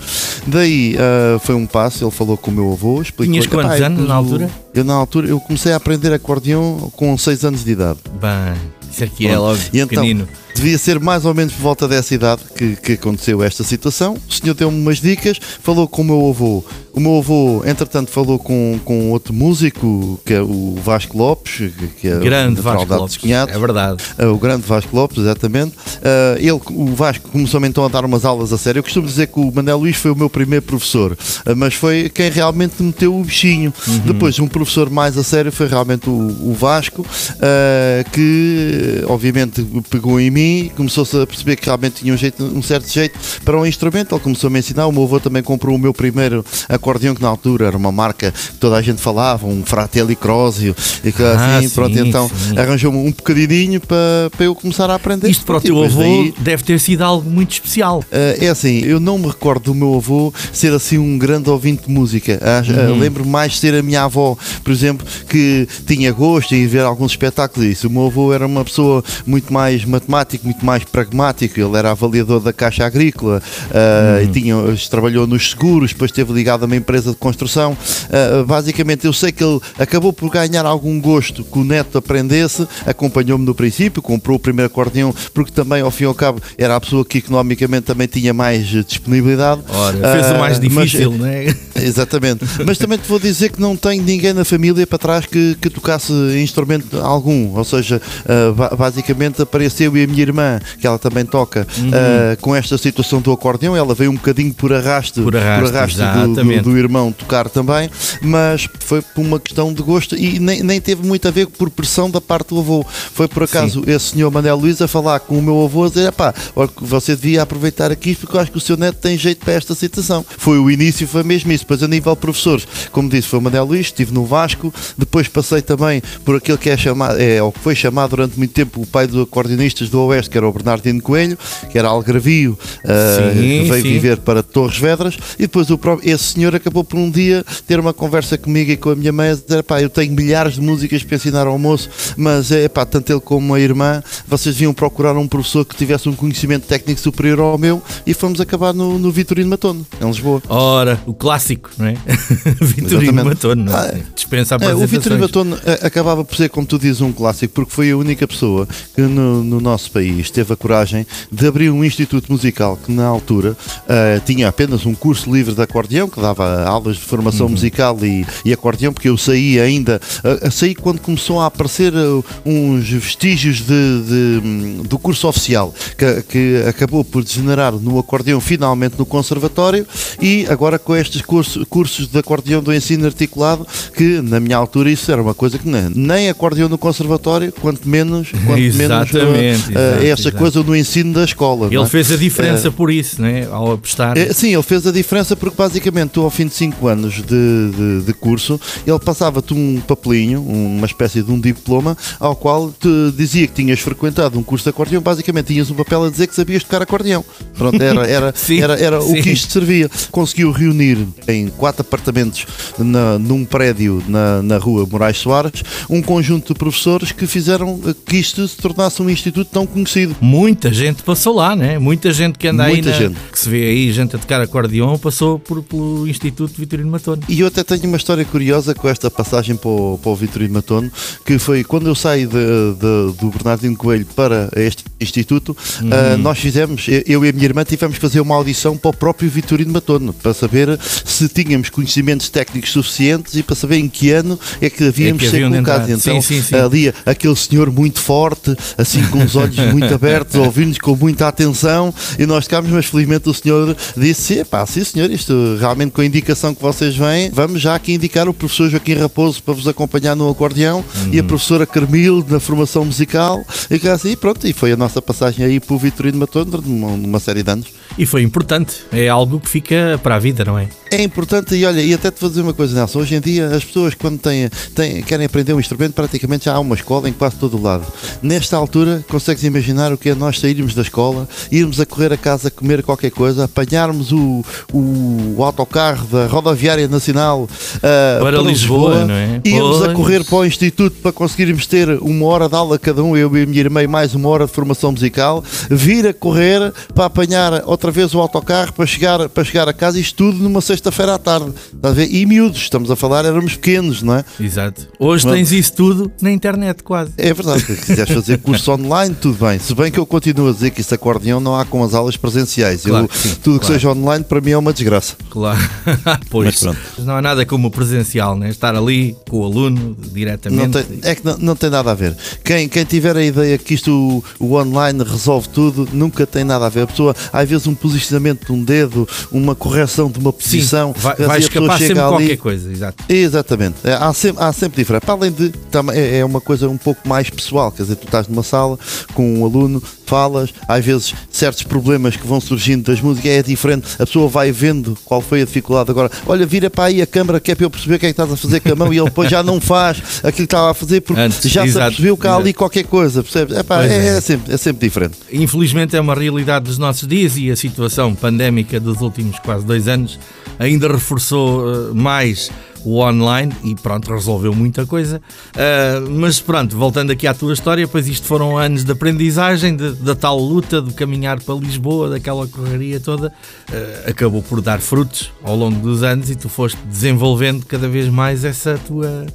[SPEAKER 6] Daí ah, foi um passo, ele falou com o meu avô, explicou
[SPEAKER 1] Tinhas quantos
[SPEAKER 6] Epá,
[SPEAKER 1] anos na
[SPEAKER 6] eu-
[SPEAKER 1] altura?
[SPEAKER 6] Eu na altura eu comecei a aprender acordeão com 6 anos de idade.
[SPEAKER 1] Bem, isso aqui é logo
[SPEAKER 6] E então,
[SPEAKER 1] pequenino.
[SPEAKER 6] Devia ser mais ou menos por volta dessa idade que, que aconteceu esta situação. O senhor deu-me umas dicas, falou com o meu avô. O meu avô, entretanto, falou com, com outro músico, que é o Vasco Lopes, que- é
[SPEAKER 1] Grande
[SPEAKER 6] natural
[SPEAKER 1] Vasco Lopes.
[SPEAKER 6] Cunhados.
[SPEAKER 1] É verdade.
[SPEAKER 6] Uh, o grande Vasco Lopes, exatamente. Uh, ele, o Vasco começou então a dar umas aulas a sério. Eu costumo dizer que o Manel Luís foi o meu primeiro professor, uh, mas foi quem realmente meteu o bichinho. Depois, um professor mais a sério foi realmente o, o Vasco, uh, que obviamente pegou em mim e começou-se a perceber que realmente tinha um, jeito, um certo jeito para um instrumento. Ele começou a me ensinar. O meu avô também comprou o meu primeiro acordeão, que na altura era uma marca que toda a gente falava, um Fratelli Crosio, e que
[SPEAKER 1] Ah,
[SPEAKER 6] assim, pronto,
[SPEAKER 1] sim,
[SPEAKER 6] então
[SPEAKER 1] sim.
[SPEAKER 6] arranjou-me um bocadinho para, para eu começar a aprender.
[SPEAKER 1] Isto para o teu avô
[SPEAKER 6] daí,
[SPEAKER 1] deve ter sido algo muito especial.
[SPEAKER 6] ah, é assim, eu não me recordo do meu avô ser assim um grande ouvinte de música. Ah, ah,
[SPEAKER 1] Uhum.
[SPEAKER 6] Lembro mais de ser a minha avó, por exemplo, que tinha gosto em ver alguns espetáculos. e Isso. O meu avô era uma pessoa muito mais matemático, muito mais pragmático. Ele era avaliador da Caixa Agrícola ah,
[SPEAKER 1] Uhum.
[SPEAKER 6] e tinha, trabalhou nos seguros, depois esteve ligado a uma empresa de construção. Ah, basicamente, eu sei que ele acabou por ganhar algum gosto que o neto aprendesse, acompanhou-me no princípio, comprou o primeiro acordeão, porque também, ao fim e ao cabo, era a pessoa que economicamente também tinha mais disponibilidade.
[SPEAKER 1] Ora, fez o mais
[SPEAKER 6] Ah, mas,
[SPEAKER 1] difícil, não é? *laughs*
[SPEAKER 6] Exatamente. Mas também te vou dizer que não tenho ninguém na família para trás que, que tocasse instrumento algum. Ou seja, ah, ba- basicamente apareceu e a minha irmã, que ela também toca,
[SPEAKER 1] Uhum.
[SPEAKER 6] ah, com esta situação do acordeão. Ela veio um bocadinho por arrasto,
[SPEAKER 1] Por arrasto,
[SPEAKER 6] do, do-
[SPEAKER 1] exatamente.
[SPEAKER 6] do irmão tocar também, mas foi por uma questão de gosto e nem, nem teve muito a ver por pressão da parte do avô. Foi por acaso esse senhor Manel Luís a falar com o meu avô a dizer: pá, você devia aproveitar aqui porque eu acho que o seu neto tem jeito para esta situação. Foi o início, foi mesmo isso. Depois, a nível de professores, como disse, foi o Manel Luís, estive no Vasco, depois passei também por aquele que é chamado, é, ou que foi chamado durante muito tempo o pai dos acordeonistas do Oeste, que era o Bernardino Coelho, que era algravio, ah,
[SPEAKER 1] Sim,
[SPEAKER 6] que veio
[SPEAKER 1] sim.
[SPEAKER 6] viver para Torres Vedras e depois o próprio, esse senhor acabou por um dia ter uma conversa comigo e com a minha mãe a dizer, pá, eu tenho milhares de músicas para ensinar ao moço, mas é pá, tanto ele como a irmã, vocês deviam procurar um professor que tivesse um conhecimento técnico superior ao meu e fomos acabar no, no Vitorino Matono, em Lisboa.
[SPEAKER 1] Ora, o clássico, não é? *laughs* Vitorino. Matono, não
[SPEAKER 6] Ah,
[SPEAKER 1] é? Dispensa
[SPEAKER 6] É, o. Vitorino Matono eh, acabava por ser, como tu dizes, um clássico, porque foi a única pessoa que no, no nosso país teve a coragem de abrir um instituto musical que, na altura, eh, tinha apenas um curso livre de acordeão, que dava aulas de formação
[SPEAKER 1] Uhum.
[SPEAKER 6] musical e, e acordeão, porque eu saí ainda, eh, saí quando começou a aparecer eh, uns vestígios de, de, do curso oficial, que, que acabou por degenerar no acordeão finalmente no conservatório e agora com estes cursos, cursos de acordeão do ensino articulado, que na minha altura isso era uma coisa que nem, nem acordeão no conservatório, quanto menos, quanto menos
[SPEAKER 1] Exatamente,
[SPEAKER 6] eh,
[SPEAKER 1] exato,
[SPEAKER 6] essa
[SPEAKER 1] exato.
[SPEAKER 6] coisa no ensino da escola.
[SPEAKER 1] Ele
[SPEAKER 6] é?
[SPEAKER 1] fez a diferença por isso, não é? Ao apostar.
[SPEAKER 6] É, sim, ele fez a diferença porque basicamente tu ao fim de 5 anos de, de, de curso, ele passava-te um papelinho, uma espécie de um diploma, ao qual te dizia que tinhas frequentado um curso de acordeão, basicamente tinhas um papel a dizer que sabias tocar acordeão. Pronto, era, era, *laughs*
[SPEAKER 1] Sim,
[SPEAKER 6] era, era o
[SPEAKER 1] sim.
[SPEAKER 6] que isto servia. Conseguiu reunir em quatro apartamentos na, num prédio na, na rua Moraes Soares um conjunto de professores que fizeram que isto se tornasse um instituto tão conhecido.
[SPEAKER 1] Muita gente passou lá, né? Muita gente que anda
[SPEAKER 6] Muita
[SPEAKER 1] aí, na- que se vê aí, gente a tocar acordeão, passou por, pelo Instituto Vitorino Matono.
[SPEAKER 6] E eu até tenho uma história curiosa com esta passagem para o, para o Vitorino Matono, que foi quando eu saí de- de- do Bernardino Coelho para este instituto, ah, nós fizemos, eu- e a minha irmã tivemos que fazer uma audição para o próprio Vitorino Matono, para saber se tínhamos conhecimentos técnicos suficientes e para saber em que ano é que havíamos
[SPEAKER 1] É que
[SPEAKER 6] ser colocados. Então,
[SPEAKER 1] Sim, sim, sim.
[SPEAKER 6] ali aquele senhor muito forte, assim com os olhos *laughs* muito *laughs* abertos, a ouvir-nos com muita atenção, e nós ficámos, mas felizmente o senhor disse: pá, sim senhor, isto realmente com a indicação que vocês vêm, vamos já aqui indicar o professor Joaquim Raposo para vos acompanhar no acordeão e a professora Carmil na formação musical, e que assim, pronto, e foi a nossa passagem aí para o Vitorino Matondo durante uma, uma série de anos.
[SPEAKER 1] E foi importante. É algo que fica para a vida, não é?
[SPEAKER 6] É importante e olha, e até te vou dizer uma coisa, Nelson. Hoje em dia as pessoas quando têm, têm, querem aprender um instrumento, praticamente já há uma escola em quase todo o lado. Nesta altura, consegues imaginar o que é nós sairmos da escola, irmos a correr a casa comer qualquer coisa, apanharmos o, o, autocarro da rodoviária nacional uh,
[SPEAKER 1] para, Lisboa, não é?
[SPEAKER 6] irmos
[SPEAKER 1] Pois.
[SPEAKER 6] a correr para o instituto para conseguirmos ter uma hora de aula cada um, eu e a minha irmã, e mais uma hora de formação musical, vir a correr para apanhar outra vez o autocarro para chegar, para chegar a casa, isto tudo numa sexta-feira à tarde. Estás a ver? E miúdos, estamos a falar, éramos pequenos, não é?
[SPEAKER 1] Exato. Hoje
[SPEAKER 6] Pronto.
[SPEAKER 1] tens isso tudo na internet, quase.
[SPEAKER 6] É verdade, se quiseres fazer curso online, tudo bem. Se bem que eu continuo a dizer que isso acordeão não há com as aulas presenciais.
[SPEAKER 1] Claro
[SPEAKER 6] Eu-
[SPEAKER 1] que sim,
[SPEAKER 6] tudo que
[SPEAKER 1] claro.
[SPEAKER 6] seja online para mim é uma desgraça.
[SPEAKER 1] Claro. *laughs* pois.
[SPEAKER 6] Mas pronto.
[SPEAKER 1] Não há nada como o presencial, né? Estar ali com o aluno diretamente.
[SPEAKER 6] Não tem, é que não, não tem nada a ver. Quem, quem tiver a ideia que isto o, o online resolve tudo, nunca tem nada a ver. A pessoa, às vezes, um posicionamento de um dedo, uma correção de uma
[SPEAKER 1] Sim,
[SPEAKER 6] posição,
[SPEAKER 1] vai, vai escapar sempre
[SPEAKER 6] ali-
[SPEAKER 1] qualquer coisa, exato.
[SPEAKER 6] Exatamente, É, há sempre, há sempre diferença. Para além de, é é uma coisa um pouco mais pessoal, quer dizer, tu estás numa sala com um aluno, falas, às vezes certos problemas que vão surgindo das músicas é diferente, a pessoa vai vendo qual foi a dificuldade agora. Olha, vira para aí a câmara que é para eu perceber o que é que estás a fazer com a mão e ele depois já não faz aquilo que estava a fazer porque
[SPEAKER 1] Antes,
[SPEAKER 6] já se
[SPEAKER 1] exato,
[SPEAKER 6] percebeu que há ali qualquer coisa, percebes? Epá, é,
[SPEAKER 1] é.
[SPEAKER 6] é sempre, é sempre diferente.
[SPEAKER 1] Infelizmente é uma realidade dos nossos dias e a situação pandémica dos últimos quase dois anos ainda reforçou eh, mais o online e pronto, resolveu muita coisa. Ah, mas pronto, voltando aqui à tua história, pois isto foram anos de aprendizagem, da tal luta de caminhar para Lisboa, daquela correria toda, ah, acabou por dar frutos ao longo dos anos e tu foste desenvolvendo cada vez mais essa tua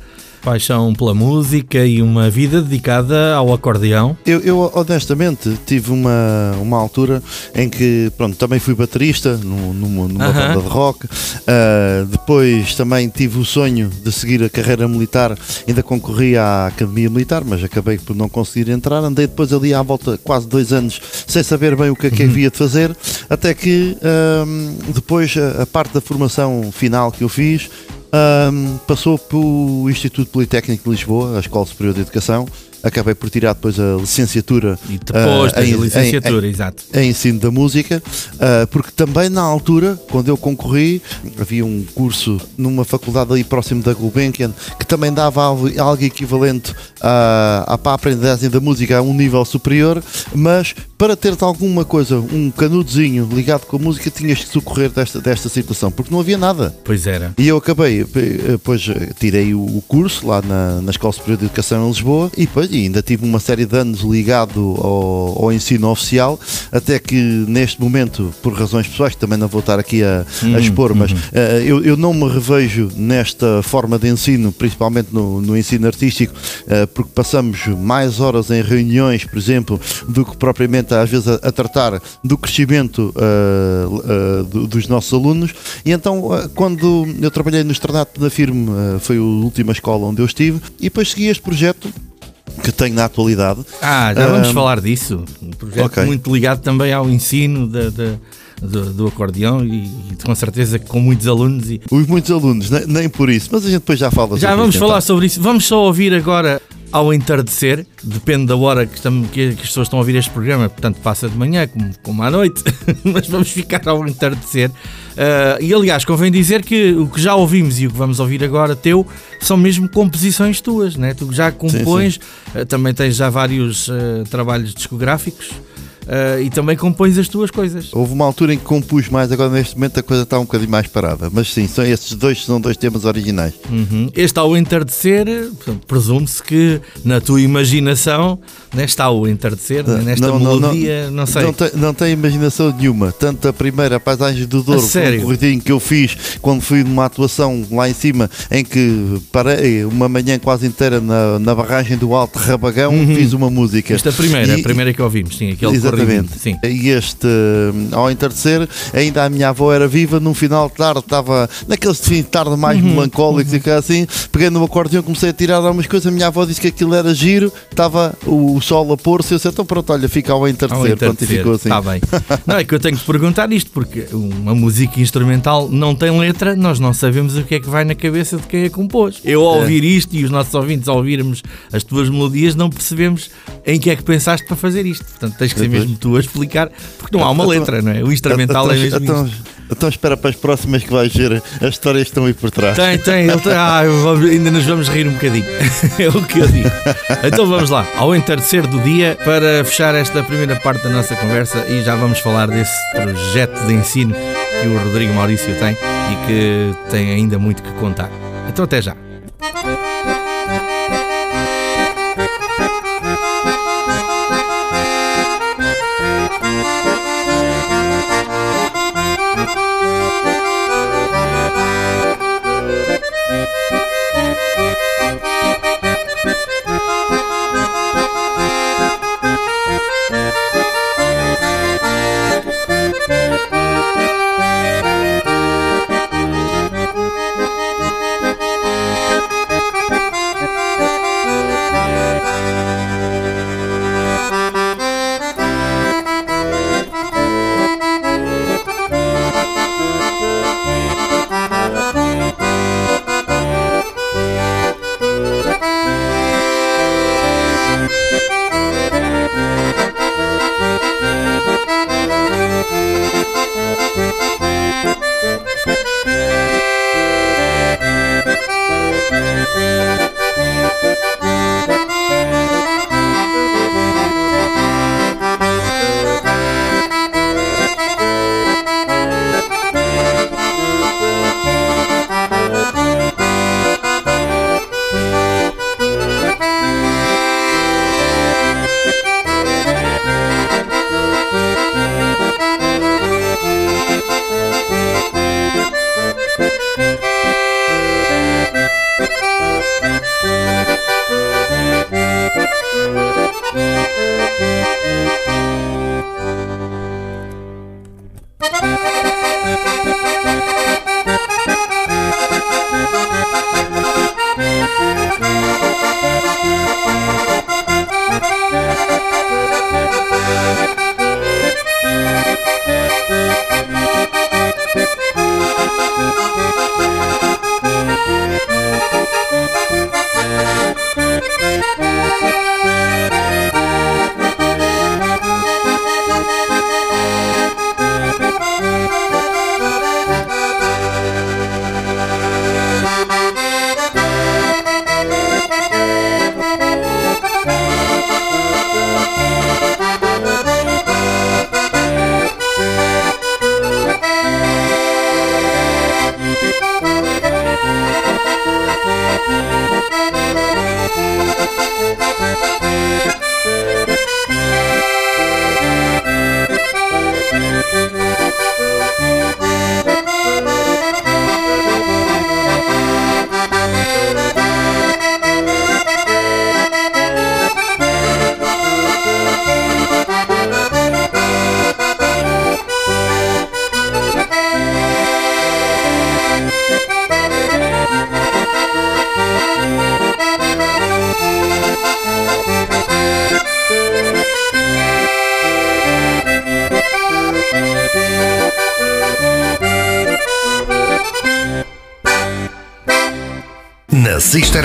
[SPEAKER 1] paixão pela música e uma vida dedicada ao acordeão.
[SPEAKER 6] Eu, eu, honestamente tive uma, uma altura em que pronto, também fui baterista num- numa, numa
[SPEAKER 1] Aham.
[SPEAKER 6] banda de rock. Ah, depois também tive o sonho de seguir a carreira militar. Ainda concorri à Academia Militar, mas acabei por não conseguir entrar. Andei depois ali à volta quase dois anos sem saber bem o que é que havia de fazer. Até que ahm, depois a, a parte da formação final que eu fiz. Ahm, passou pelo Instituto Politécnico de Lisboa, a Escola Superior de Educação. Acabei por tirar depois a licenciatura
[SPEAKER 1] E depois tens
[SPEAKER 6] em-
[SPEAKER 1] a licenciatura, exato.
[SPEAKER 6] em ensino da música, ah, porque também na altura, quando eu concorri, havia um curso numa faculdade ali próximo da Gulbenkian que também dava algo, algo equivalente a, a, para aprendizagem da música a um nível superior, mas para teres alguma coisa, um canudozinho ligado com a música, tinhas que socorrer desta, desta situação, porque não havia nada.
[SPEAKER 1] Pois era.
[SPEAKER 6] E eu acabei, depois eh, tirei o o curso lá na, na Escola Superior de Educação em Lisboa e depois e ainda tive uma série de anos ligado ao, ao ensino oficial, até que neste momento, por razões pessoais, também não vou estar aqui a, a expor, mas eh, eu, eu não me revejo nesta forma de ensino, principalmente no, no ensino artístico, eh, porque passamos mais horas em reuniões, por exemplo, do que propriamente às vezes a, a tratar do crescimento do- dos nossos alunos. E então, quando eu trabalhei no Externato da Firme, foi a última escola onde eu estive, e depois segui este projeto que tenho na atualidade.
[SPEAKER 1] Ah, já vamos
[SPEAKER 6] Ahm,
[SPEAKER 1] falar disso. Um projeto
[SPEAKER 6] ok.
[SPEAKER 1] muito ligado também ao ensino da- da- do, do acordeão e, e com certeza com muitos alunos. E...
[SPEAKER 6] Os muitos alunos, ne- nem, por isso, mas a gente depois já fala
[SPEAKER 1] Já vamos
[SPEAKER 6] isso,
[SPEAKER 1] falar
[SPEAKER 6] então.
[SPEAKER 1] sobre isso. Vamos só ouvir agora ao entardecer. Depende da hora que, estamos, que, as pessoas estão a ouvir este programa. Portanto, passa de manhã como, como à noite. *laughs* mas vamos ficar ao entardecer. Ah, e aliás, convém dizer que o que já ouvimos e o que vamos ouvir agora teu são mesmo composições tuas, né? Tu já compões, ah, também tens já vários ah, trabalhos discográficos ah, e também compões as tuas coisas.
[SPEAKER 6] Houve uma altura em que compus mais, agora neste momento a coisa está um bocadinho mais parada. Mas sim, são esses dois são dois temas originais.
[SPEAKER 1] Uhum. Este ao entardecer, presume-se que na tua imaginação né, está o entardecer, né, nesta
[SPEAKER 6] Não, não,
[SPEAKER 1] melodia, não, sei.
[SPEAKER 6] Não tem, não tem imaginação nenhuma. Tanto a primeira, a paisagem do Douro, um corridinho que eu fiz quando fui numa atuação lá em cima, em que parei uma manhã quase inteira na, na barragem do Alto Rabagão, fiz uma música.
[SPEAKER 1] Esta primeira,
[SPEAKER 6] E-
[SPEAKER 1] a primeira que ouvimos, sim, aquele
[SPEAKER 6] Exatamente.
[SPEAKER 1] Sim.
[SPEAKER 6] E este, hum, ao entardecer, ainda a minha avó era viva, num final de tarde, estava naqueles fim de tarde mais
[SPEAKER 1] Uhum,
[SPEAKER 6] melancólicos e que assim, peguei no acordeão, comecei a tirar algumas coisas, a minha avó disse que aquilo era giro, estava o sol a pôr-se, eu disse, então pronto, olha, fica ao
[SPEAKER 1] Ao
[SPEAKER 6] entardecer, pronto, e
[SPEAKER 1] entardecer,
[SPEAKER 6] ficou assim.
[SPEAKER 1] está bem. Não, é que eu tenho que perguntar isto, porque uma música instrumental não tem letra, nós não sabemos o que é que vai na cabeça de quem a compôs. Eu ao ouvir isto e os nossos ouvintes ao ouvirmos as tuas melodias, não percebemos em que é que pensaste para fazer isto. Portanto, tens que ser
[SPEAKER 6] Pois
[SPEAKER 1] mesmo tu a explicar, porque não há uma letra, não é? O instrumental é mesmo
[SPEAKER 6] então, então espera para as próximas que vais ver. As histórias estão aí por trás.
[SPEAKER 1] Tem, tem, ele tem. Ah, ainda nos vamos rir um bocadinho. *laughs* É o que eu digo. Então vamos lá, ao entardecer do dia, para fechar esta primeira parte da nossa conversa e já vamos falar desse projeto de ensino que o Rodrigo Maurício tem e que tem ainda muito que contar. Então até já.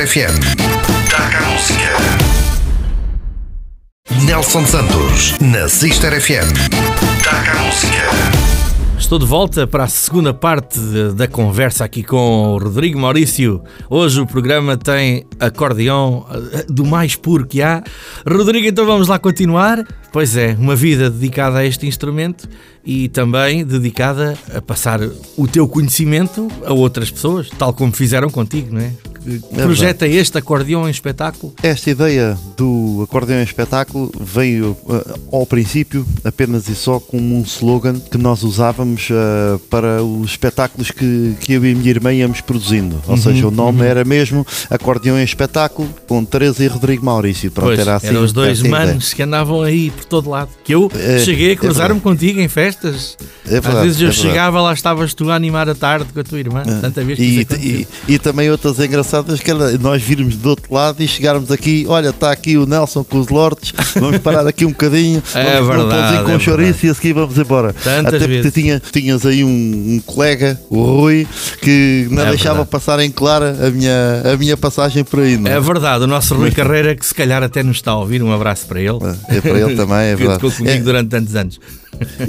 [SPEAKER 4] FM. Taca a música. Nelson Santos. Na Sister FM. Taca a música.
[SPEAKER 1] Estou de volta para a segunda parte da conversa aqui com o Rodrigo Maurício. Hoje o programa tem acordeão eh, do mais puro que há. Rodrigo, então vamos lá continuar. Pois é, uma vida dedicada a este instrumento e também dedicada a passar o teu conhecimento a outras pessoas, tal como fizeram contigo, não é? Que projeto é este acordeão em espetáculo?
[SPEAKER 6] Esta ideia do acordeão em espetáculo veio eh, ao princípio apenas e só como um slogan que nós usávamos eh, para os espetáculos que, que eu e a minha irmã íamos produzindo. Ou
[SPEAKER 1] Uhum,
[SPEAKER 6] seja, o nome era mesmo Acordeão em Espetáculo com Teresa e Rodrigo Maurício. Pronto,
[SPEAKER 1] Pois,
[SPEAKER 6] era assim,
[SPEAKER 1] eram os dois manos que andavam aí por todo lado. Que eu
[SPEAKER 6] É,
[SPEAKER 1] cheguei a
[SPEAKER 6] é
[SPEAKER 1] cruzar-me
[SPEAKER 6] verdade.
[SPEAKER 1] contigo em festas.
[SPEAKER 6] É verdade,
[SPEAKER 1] Às vezes eu
[SPEAKER 6] é verdade.
[SPEAKER 1] chegava, lá estavas tu a animar a tarde com a tua irmã. Tanta vez que
[SPEAKER 6] E, e, e também outras engraçadas engraçado que nós virmos do outro lado e chegarmos aqui, olha, está aqui o Nelson com os lordes, vamos parar aqui um bocadinho, *laughs*
[SPEAKER 1] É
[SPEAKER 6] vamos um
[SPEAKER 1] verdade,
[SPEAKER 6] pãozinho com
[SPEAKER 1] é
[SPEAKER 6] chouriço e a seguir vamos embora.
[SPEAKER 1] Tantas
[SPEAKER 6] Até porque tinha, tinhas aí um, um colega, o Rui, que não
[SPEAKER 1] É
[SPEAKER 6] deixava
[SPEAKER 1] verdade.
[SPEAKER 6] passar em clara a minha, a minha passagem por aí. Não
[SPEAKER 1] É verdade, o nosso Rui Carreira, que se calhar até nos está a ouvir, um abraço para ele.
[SPEAKER 6] É para ele também, é *laughs*
[SPEAKER 1] que
[SPEAKER 6] verdade.
[SPEAKER 1] ficou comigo
[SPEAKER 6] É,
[SPEAKER 1] durante tantos anos.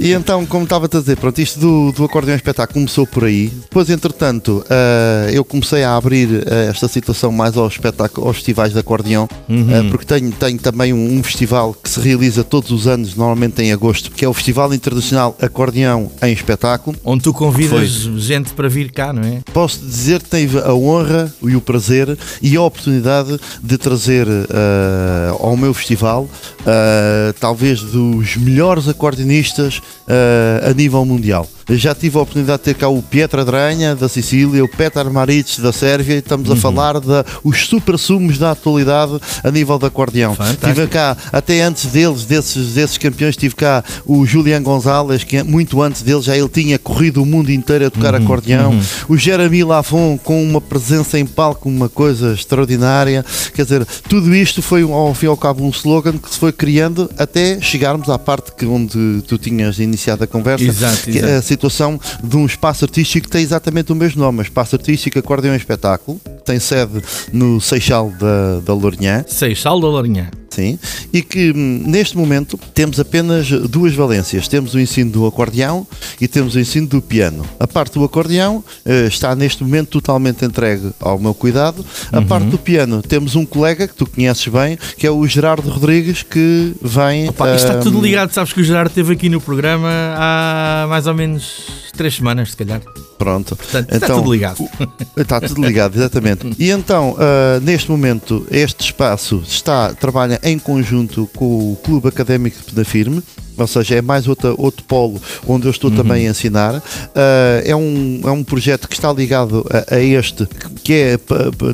[SPEAKER 6] E então, como estava-te a dizer, pronto, isto do, do acordeão espetáculo começou por aí. Depois, entretanto, ah, eu comecei a abrir ah, esta situação mais aos, espetáculos, aos festivais de acordeão,
[SPEAKER 1] Uhum.
[SPEAKER 6] ah, porque tenho, tenho também um, um festival que se realiza todos os anos, normalmente em agosto, que é o Festival Internacional Acordeão em Espetáculo.
[SPEAKER 1] Onde tu convidas gente para vir cá, não é?
[SPEAKER 6] Posso dizer que tive a honra e o prazer e a oportunidade de trazer ah, ao meu festival ah, talvez dos melhores acordeonistas ah, a nível mundial. Já tive a oportunidade de ter cá o Pietro Adranha da Sicília, o Petar Maric da Sérvia, e estamos a falar de os super sumos da atualidade a nível de acordeão.
[SPEAKER 1] Fantástico.
[SPEAKER 6] Tive cá, até antes deles, desses, desses campeões, tive cá o Julian Gonzalez, que muito antes dele já ele tinha corrido o mundo inteiro a tocar acordeão. O Jeremy Lafon com uma presença em palco, uma coisa extraordinária. Quer dizer, tudo isto foi ao fim e ao cabo um slogan que se foi criando até chegarmos à parte que onde tu tinhas iniciado a conversa,
[SPEAKER 1] Exato,
[SPEAKER 6] que é
[SPEAKER 1] exato.
[SPEAKER 6] a situação de um espaço artístico que tem exatamente o mesmo nome, Espaço Artístico Acordeão e Espetáculo, que tem sede no Seixal da, da Lourinhã.
[SPEAKER 1] Seixal da Lourinhã.
[SPEAKER 6] Sim, e que hum, neste momento temos apenas duas valências. Temos o ensino do acordeão e temos o ensino do piano. A parte do acordeão eh, está neste momento totalmente entregue ao meu cuidado. A
[SPEAKER 1] Uhum.
[SPEAKER 6] parte do piano temos um colega que tu conheces bem, que é o Gerardo Rodrigues, que vem.
[SPEAKER 1] Opa, isto está
[SPEAKER 6] hum,
[SPEAKER 1] tudo ligado, sabes que o Gerardo esteve aqui no programa há mais ou menos três semanas, se calhar.
[SPEAKER 6] Pronto.
[SPEAKER 1] Portanto, está tudo ligado.
[SPEAKER 6] Está tudo ligado, exatamente. E então, ah, neste momento, este espaço está, trabalha em conjunto com o Clube Académico da Firme, ou seja, é mais outra, outro polo onde eu estou também a ensinar. Ah, é, um, é um projeto que está ligado a, a este, que é,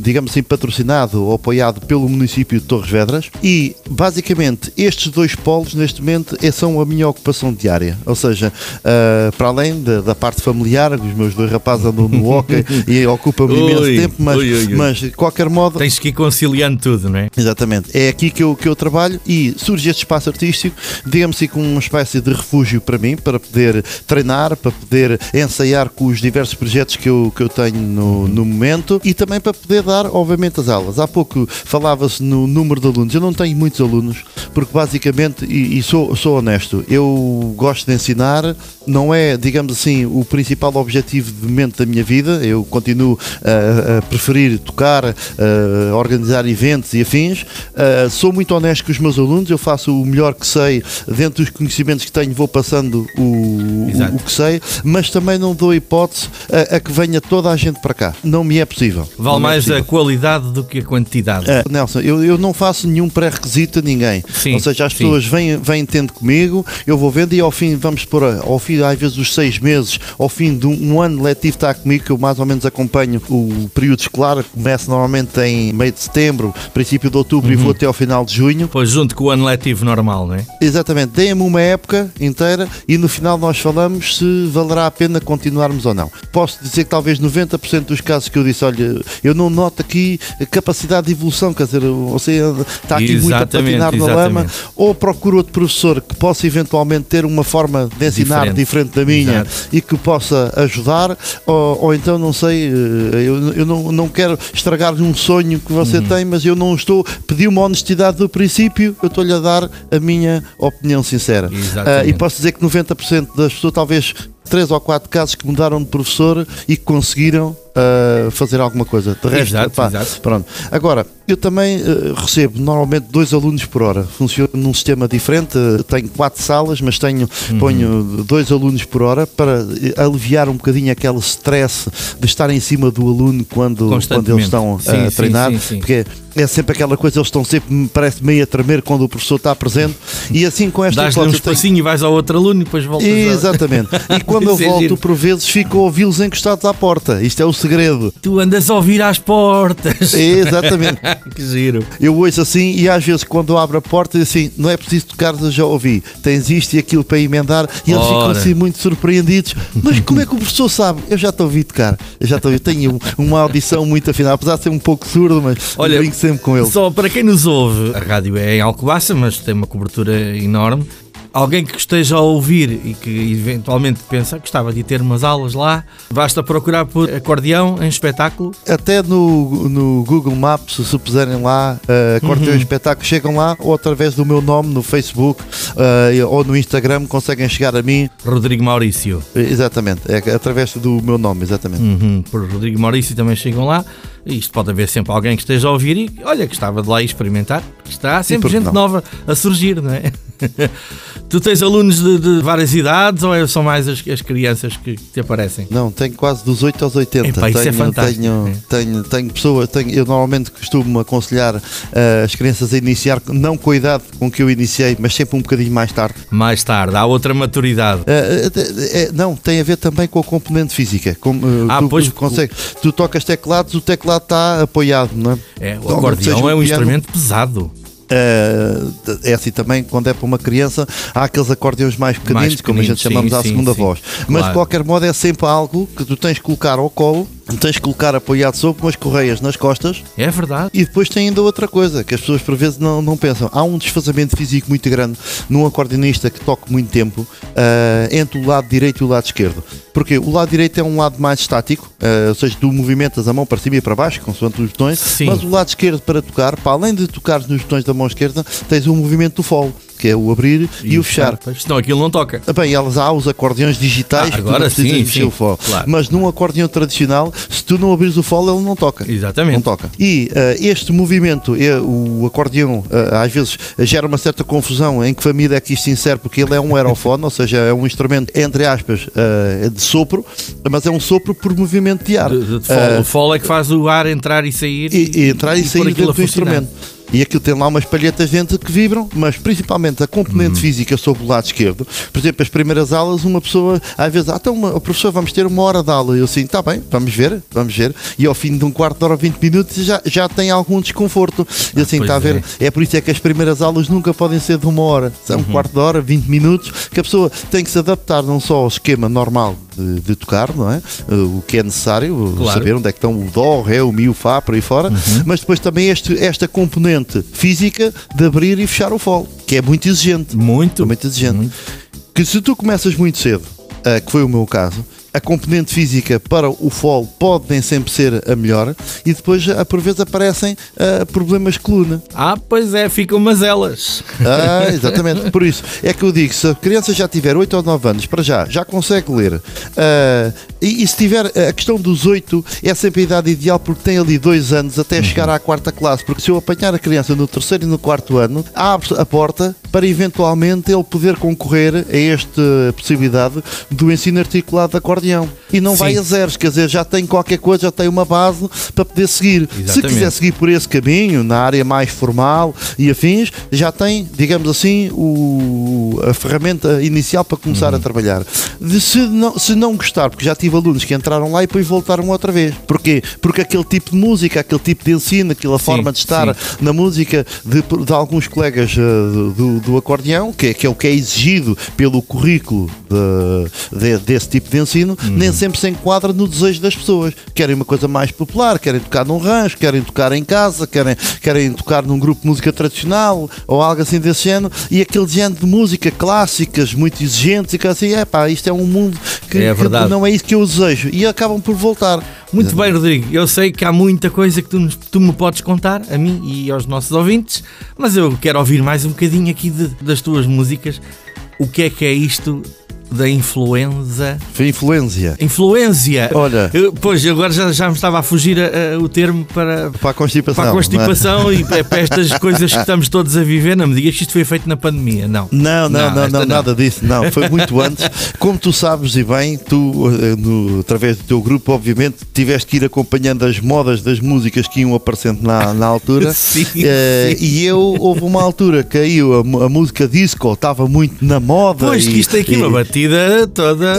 [SPEAKER 6] digamos assim, patrocinado ou apoiado pelo município de Torres Vedras. E, basicamente, estes dois polos, neste momento, é- são a minha ocupação diária. Ou seja, ah, para além da, da parte familiar, os meus dois rapazes andam no hockey *laughs* e ocupam-me imenso tempo, mas,
[SPEAKER 1] ui, ui, ui.
[SPEAKER 6] mas de qualquer modo.
[SPEAKER 1] Tens que ir conciliando tudo, não é?
[SPEAKER 6] Exatamente, é aqui que eu, que eu trabalho e surge este espaço artístico, digamos assim, como uma espécie de refúgio para mim, para poder treinar, para poder ensaiar com os diversos projetos que eu, que eu tenho no, no momento e também para poder dar, obviamente, as aulas. Há pouco falava-se no número de alunos, eu não tenho muitos alunos, porque basicamente, e, e sou, sou honesto, eu gosto de ensinar, não é, digamos assim, o principal objetivo de momento da minha vida, eu continuo a, a preferir tocar, a, organizar eventos e afins. Uh, sou muito honesto com os meus alunos, eu faço o melhor que sei, dentro dos conhecimentos que tenho, vou passando o, o, o que sei, mas também não dou hipótese a, a que venha toda a gente para cá. Não me é possível.
[SPEAKER 1] Vale
[SPEAKER 6] é
[SPEAKER 1] mais a
[SPEAKER 6] possível.
[SPEAKER 1] qualidade do que a quantidade.
[SPEAKER 6] É, Nelson, eu, eu não faço nenhum pré-requisito a ninguém.
[SPEAKER 1] Sim,
[SPEAKER 6] Ou seja, as
[SPEAKER 1] sim.
[SPEAKER 6] pessoas vêm, vêm tendo comigo, eu vou vendo e ao fim, vamos por ao fim, às vezes, dos seis meses, ao fim de um, um ano letivo está comigo, que eu mais ou menos acompanho o período escolar, começa normalmente em meio de setembro, princípio de outubro
[SPEAKER 1] Uhum.
[SPEAKER 6] e vou até ao final de junho.
[SPEAKER 1] Pois junto com o ano letivo normal, não é?
[SPEAKER 6] Exatamente, deem-me uma época inteira e no final nós falamos se valerá a pena continuarmos ou não. Posso dizer que talvez 90% dos casos que eu disse, olha, eu não noto aqui capacidade de evolução, quer dizer, você está aqui muito a
[SPEAKER 1] Exatamente,
[SPEAKER 6] patinar na lama,
[SPEAKER 1] exatamente.
[SPEAKER 6] ou procuro outro professor que possa eventualmente ter uma forma de ensinar
[SPEAKER 1] Diferente.
[SPEAKER 6] diferente, da minha
[SPEAKER 1] Exato.
[SPEAKER 6] e que possa ajudar, ou, ou então não sei, eh, eu, eu não, não quero estragar um sonho que você
[SPEAKER 1] Uhum.
[SPEAKER 6] tem, mas eu não estou, pedi uma honestidade do princípio, eu estou-lhe a dar a minha opinião sincera. Ah, e posso dizer que 90% das pessoas, talvez três ou quatro casos que mudaram de professor e que conseguiram ah, fazer alguma coisa. De resto,
[SPEAKER 1] Exato,
[SPEAKER 6] pá,
[SPEAKER 1] exato.
[SPEAKER 6] Pronto. Agora, eu também eh, recebo normalmente dois alunos por hora. Funciona num sistema diferente. eh, tenho quatro salas, mas tenho,
[SPEAKER 1] Uhum.
[SPEAKER 6] ponho dois alunos por hora para eh, aliviar um bocadinho aquele stress de estar em cima do aluno quando, quando eles estão
[SPEAKER 1] Sim,
[SPEAKER 6] a
[SPEAKER 1] sim,
[SPEAKER 6] treinar.
[SPEAKER 1] sim.
[SPEAKER 6] Porque é sempre aquela coisa, eles estão sempre, me parece, meio a tremer quando o professor está presente. E assim com esta
[SPEAKER 1] Dás-lhe um
[SPEAKER 6] eu tenho-
[SPEAKER 1] espacinho e vais ao outro aluno e depois voltas a...
[SPEAKER 6] Exatamente. E quando *laughs* eu
[SPEAKER 1] é
[SPEAKER 6] volto, por vezes, fico a ouvi-los encostados à porta. Isto é o segredo.
[SPEAKER 1] Tu andas a ouvir às portas.
[SPEAKER 6] Exatamente. *laughs*
[SPEAKER 1] que giro.
[SPEAKER 6] Eu ouço assim e às vezes quando eu abro a porta assim, não é preciso tocar, eu já ouvi. Tens isto e aquilo para emendar e eles ficam
[SPEAKER 1] Ora.
[SPEAKER 6] assim muito surpreendidos. Mas como é que o professor sabe? Eu já te ouvi tocar. Eu já te ouvi. Tenho um- uma audição muito afinada, apesar de ser um pouco surdo, mas
[SPEAKER 1] Olha,
[SPEAKER 6] brinco sempre com ele.
[SPEAKER 1] Só para quem nos ouve, a rádio é em Alcobaça, mas tem uma cobertura enorme. Alguém que esteja a ouvir e que eventualmente pensa que gostava de ter umas aulas lá, basta procurar por acordeão em espetáculo.
[SPEAKER 6] Até no, no Google Maps, se puserem lá, uh, cortem
[SPEAKER 1] Uhum.
[SPEAKER 6] o espetáculo, chegam lá, ou através do meu nome no Facebook uh, ou no Instagram, conseguem chegar a mim.
[SPEAKER 1] Rodrigo Maurício.
[SPEAKER 6] Exatamente, é através do meu nome, exatamente.
[SPEAKER 1] Uhum, por Rodrigo Maurício também chegam lá. Isto pode haver sempre alguém que esteja a ouvir e olha, gostava de lá experimentar. Está sempre gente
[SPEAKER 6] não?
[SPEAKER 1] nova a surgir, não é? *laughs* tu tens alunos de, de várias idades ou é- são mais as, as crianças que te aparecem?
[SPEAKER 6] Não, tenho quase dos 8 aos 80.
[SPEAKER 1] Epá, isso é
[SPEAKER 6] tenho,
[SPEAKER 1] fantástico.
[SPEAKER 6] Tenho, tenho, tenho pessoas, tenho, eu normalmente costumo aconselhar uh, as crianças a iniciar, não com a idade com que eu iniciei, mas sempre um bocadinho mais tarde.
[SPEAKER 1] Mais tarde, há outra maturidade.
[SPEAKER 6] Uh, não, tem a ver também com a componente física. Como, uh,
[SPEAKER 1] Ah,
[SPEAKER 6] tu,
[SPEAKER 1] pois,
[SPEAKER 6] tu consegues, tu tocas teclados, o teclado está apoiado, não é?
[SPEAKER 1] É, o
[SPEAKER 6] Então,
[SPEAKER 1] acordeão é um
[SPEAKER 6] piano,
[SPEAKER 1] instrumento pesado.
[SPEAKER 6] Uh, é assim também, quando é para uma criança, há aqueles acordeões mais pequeninos,
[SPEAKER 1] Mais
[SPEAKER 6] como a gente
[SPEAKER 1] pequeninos,
[SPEAKER 6] chamamos
[SPEAKER 1] sim,
[SPEAKER 6] à
[SPEAKER 1] sim,
[SPEAKER 6] segunda
[SPEAKER 1] sim.
[SPEAKER 6] voz. Mas
[SPEAKER 1] Claro.
[SPEAKER 6] de qualquer modo é sempre algo que tu tens que colocar ao colo, tens que colocar apoiado sobre umas correias nas costas
[SPEAKER 1] É verdade.
[SPEAKER 6] e depois tem ainda outra coisa que as pessoas por vezes não, não pensam. Há um desfazamento físico muito grande num acordeonista que toca muito tempo uh, entre o lado direito e o lado esquerdo. Porque o lado direito é um lado mais estático, uh, ou seja, tu movimentas a mão para cima e para baixo, consoante os botões,
[SPEAKER 1] Sim.
[SPEAKER 6] mas o lado esquerdo para tocar, para além de tocar nos botões da mão esquerda, tens o movimento do follow, que é o abrir e, o fechar.
[SPEAKER 1] Pois, Senão aquilo não toca.
[SPEAKER 6] Bem, elas há os acordeões digitais
[SPEAKER 1] Ah,
[SPEAKER 6] que tu
[SPEAKER 1] agora
[SPEAKER 6] não precisas
[SPEAKER 1] sim,
[SPEAKER 6] mexer
[SPEAKER 1] sim,
[SPEAKER 6] o follow.
[SPEAKER 1] claro.
[SPEAKER 6] Mas num acordeão tradicional, se tu não abrires o follow, ele não toca.
[SPEAKER 1] Exatamente.
[SPEAKER 6] Não toca. E eh, este movimento, eh, o acordeão, eh, às vezes gera uma certa confusão em que família é que isto se insere, porque ele é um aerofone, *laughs* ou seja, é um instrumento, entre aspas, eh, de sopro, mas é um sopro por movimento de ar.
[SPEAKER 1] De- de- o folo é que faz o ar entrar e sair.
[SPEAKER 6] e, e entrar e,
[SPEAKER 1] pôr
[SPEAKER 6] sair dentro do
[SPEAKER 1] funcionar.
[SPEAKER 6] instrumento. E aquilo tem lá umas palhetas dentro que vibram, mas principalmente a componente
[SPEAKER 1] Uhum.
[SPEAKER 6] física sobre o lado esquerdo. Por exemplo, as primeiras aulas, uma pessoa, às vezes, ah, então, uma, professor, vamos ter uma hora de aula. E eu assim, está bem, vamos ver, vamos ver. E ao fim de um quarto de hora, 20 minutos, já, já tem algum desconforto. E assim,
[SPEAKER 1] pois
[SPEAKER 6] está a ver?
[SPEAKER 1] é.
[SPEAKER 6] É por isso é que as primeiras aulas nunca podem ser de uma hora. São um
[SPEAKER 1] Uhum.
[SPEAKER 6] quarto de hora, 20 minutos, que a pessoa tem que se adaptar não só ao esquema normal de, de tocar, não é? Uh, O que é necessário,
[SPEAKER 1] Claro.
[SPEAKER 6] saber onde é que estão o Dó, o Ré, o Mi, o Fá, por aí fora,
[SPEAKER 1] Uhum.
[SPEAKER 6] mas depois também este, esta componente física de abrir e fechar o fole, que é muito exigente.
[SPEAKER 1] Muito.
[SPEAKER 6] Muito exigente.
[SPEAKER 1] Muito.
[SPEAKER 6] Que se tu começas muito cedo, uh, que foi o meu caso, a componente física para o fole pode nem sempre ser a melhor e depois, uh, por vezes, aparecem uh, problemas de coluna.
[SPEAKER 1] Ah, pois é, ficam umas elas.
[SPEAKER 6] Ah, *laughs* exatamente. Por isso, é que eu digo, se a criança já tiver 8 ou 9 anos, para já, já consegue ler. Ah, e, e se tiver a questão dos 8, é sempre a idade ideal porque tem ali 2 anos até chegar à quarta classe. Porque se eu apanhar a criança no terceiro e no quarto ano, abre a porta para eventualmente ele poder concorrer a esta possibilidade do ensino articulado de E não vai
[SPEAKER 1] Sim.
[SPEAKER 6] a zeros, quer dizer, já tem qualquer coisa, já tem uma base para poder seguir. Se
[SPEAKER 1] Exatamente.
[SPEAKER 6] quiser seguir por esse caminho, na área mais formal e afins, já tem, digamos assim, o, a ferramenta inicial para começar
[SPEAKER 1] Uhum.
[SPEAKER 6] a trabalhar. De se, não, se não gostar, porque já tive alunos que entraram lá e depois voltaram outra vez. Porquê? Porque aquele tipo de música, aquele tipo de ensino, aquela forma de estar
[SPEAKER 1] sim.
[SPEAKER 6] na música de, de alguns colegas eh, do, do acordeão, que, é- que é o que é exigido pelo currículo de- de- desse tipo de ensino,
[SPEAKER 1] Uhum.
[SPEAKER 6] nem sempre se enquadra no desejo das pessoas. Querem uma coisa mais popular, querem tocar num rancho, querem tocar em casa, querem, querem tocar num grupo de música tradicional ou algo assim desse género, e aquele género de música clássicas, muito exigentes, e que assim, é pá, isto é um mundo que,
[SPEAKER 1] É
[SPEAKER 6] que não é isso que eu desejo. E acabam por voltar.
[SPEAKER 1] Muito bem, Rodrigo. Eu sei que há muita coisa que tu, tu me podes contar, a mim e aos nossos ouvintes, mas eu quero ouvir mais um bocadinho aqui de- das tuas músicas. O que é que é isto da influenza.
[SPEAKER 6] Foi influência.
[SPEAKER 1] Influência!
[SPEAKER 6] Olha.
[SPEAKER 1] Eu- pois, agora já, já me estava a fugir a- a- o termo para,
[SPEAKER 6] Para a constipação.
[SPEAKER 1] para a
[SPEAKER 6] não é?
[SPEAKER 1] constipação e para, para estas *laughs* coisas que estamos todos a viver. Não me digas que isto foi feito na pandemia, não.
[SPEAKER 6] Não, não, não,
[SPEAKER 1] esta
[SPEAKER 6] não, nada disso, não, foi muito antes. Como tu sabes e bem, tu, eh, no- através do teu grupo, obviamente, tiveste que ir acompanhando as modas das músicas que iam aparecendo na, na altura. *laughs*
[SPEAKER 1] Sim,
[SPEAKER 6] Eh,
[SPEAKER 1] sim.
[SPEAKER 6] E eu, houve uma altura que caiu a, a música disco, estava muito na moda.
[SPEAKER 1] Pois,
[SPEAKER 6] e,
[SPEAKER 1] que isto tem aqui
[SPEAKER 6] e-
[SPEAKER 1] uma batida toda.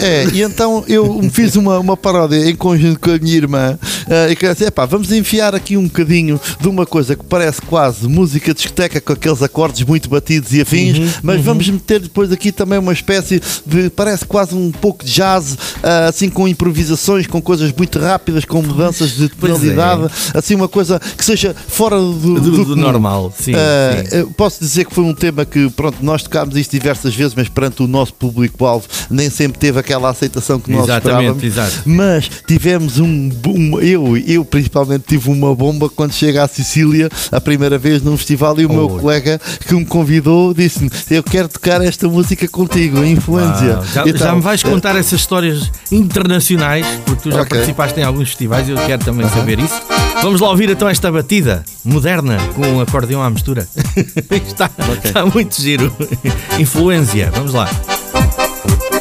[SPEAKER 6] É, e então eu fiz uma, uma paródia em conjunto com a minha irmã eh, e que disse, epá, vamos enfiar aqui um bocadinho de uma coisa que parece quase música de discoteca com aqueles acordes muito batidos e afins,
[SPEAKER 1] Uhum,
[SPEAKER 6] mas vamos meter depois aqui também uma espécie de, parece quase um pouco de jazz, ah, assim com improvisações, com coisas muito rápidas, com mudanças de
[SPEAKER 1] é.
[SPEAKER 6] tonalidade, assim uma coisa que seja fora do,
[SPEAKER 1] do,
[SPEAKER 6] do
[SPEAKER 1] do normal, sim.
[SPEAKER 6] Ah,
[SPEAKER 1] sim.
[SPEAKER 6] posso dizer que foi um tema que, pronto, nós tocámos isto diversas vezes, mas perante o nosso público-alvo nem sempre teve aquela aceitação que nós
[SPEAKER 1] Exatamente,
[SPEAKER 6] esperávamos.
[SPEAKER 1] exato.
[SPEAKER 6] Mas tivemos um, um- eu, eu principalmente tive uma bomba quando chega à Sicília a primeira vez num festival e o meu
[SPEAKER 1] Oi.
[SPEAKER 6] colega que me convidou disse-me: Eu quero tocar esta música contigo, influência.
[SPEAKER 1] Já,
[SPEAKER 6] Então,
[SPEAKER 1] já me vais contar essas histórias internacionais, porque tu já
[SPEAKER 6] Ok.
[SPEAKER 1] participaste em alguns festivais e eu quero também saber isso. Vamos lá ouvir então esta batida moderna com um acordeão à mistura. *laughs* está, está muito giro. Influência, vamos lá.
[SPEAKER 4] A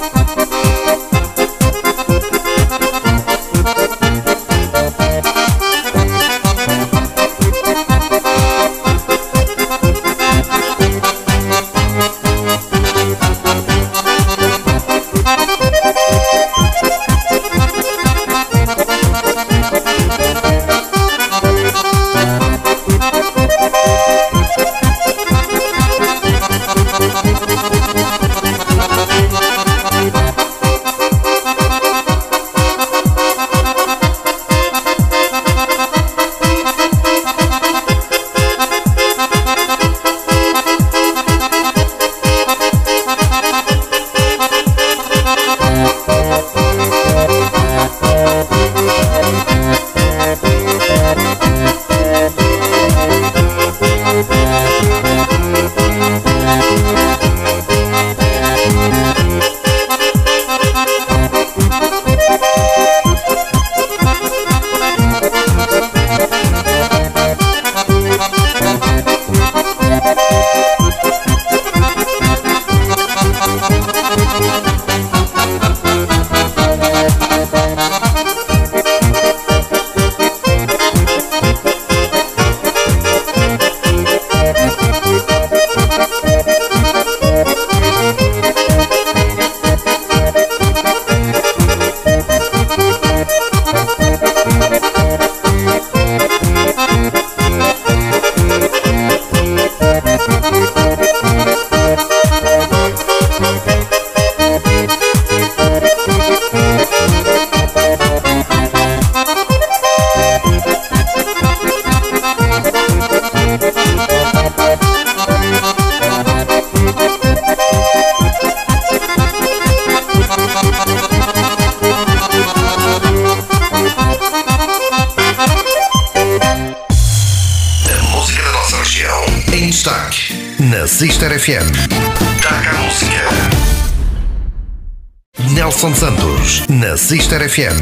[SPEAKER 4] FM.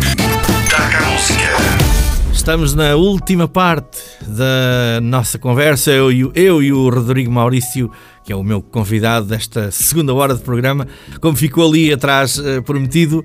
[SPEAKER 4] Taca a música.
[SPEAKER 1] Estamos na última parte da nossa conversa, eu e, o- eu e o Rodrigo Maurício, que é o meu convidado desta segunda hora de programa, como ficou ali atrás eh, prometido.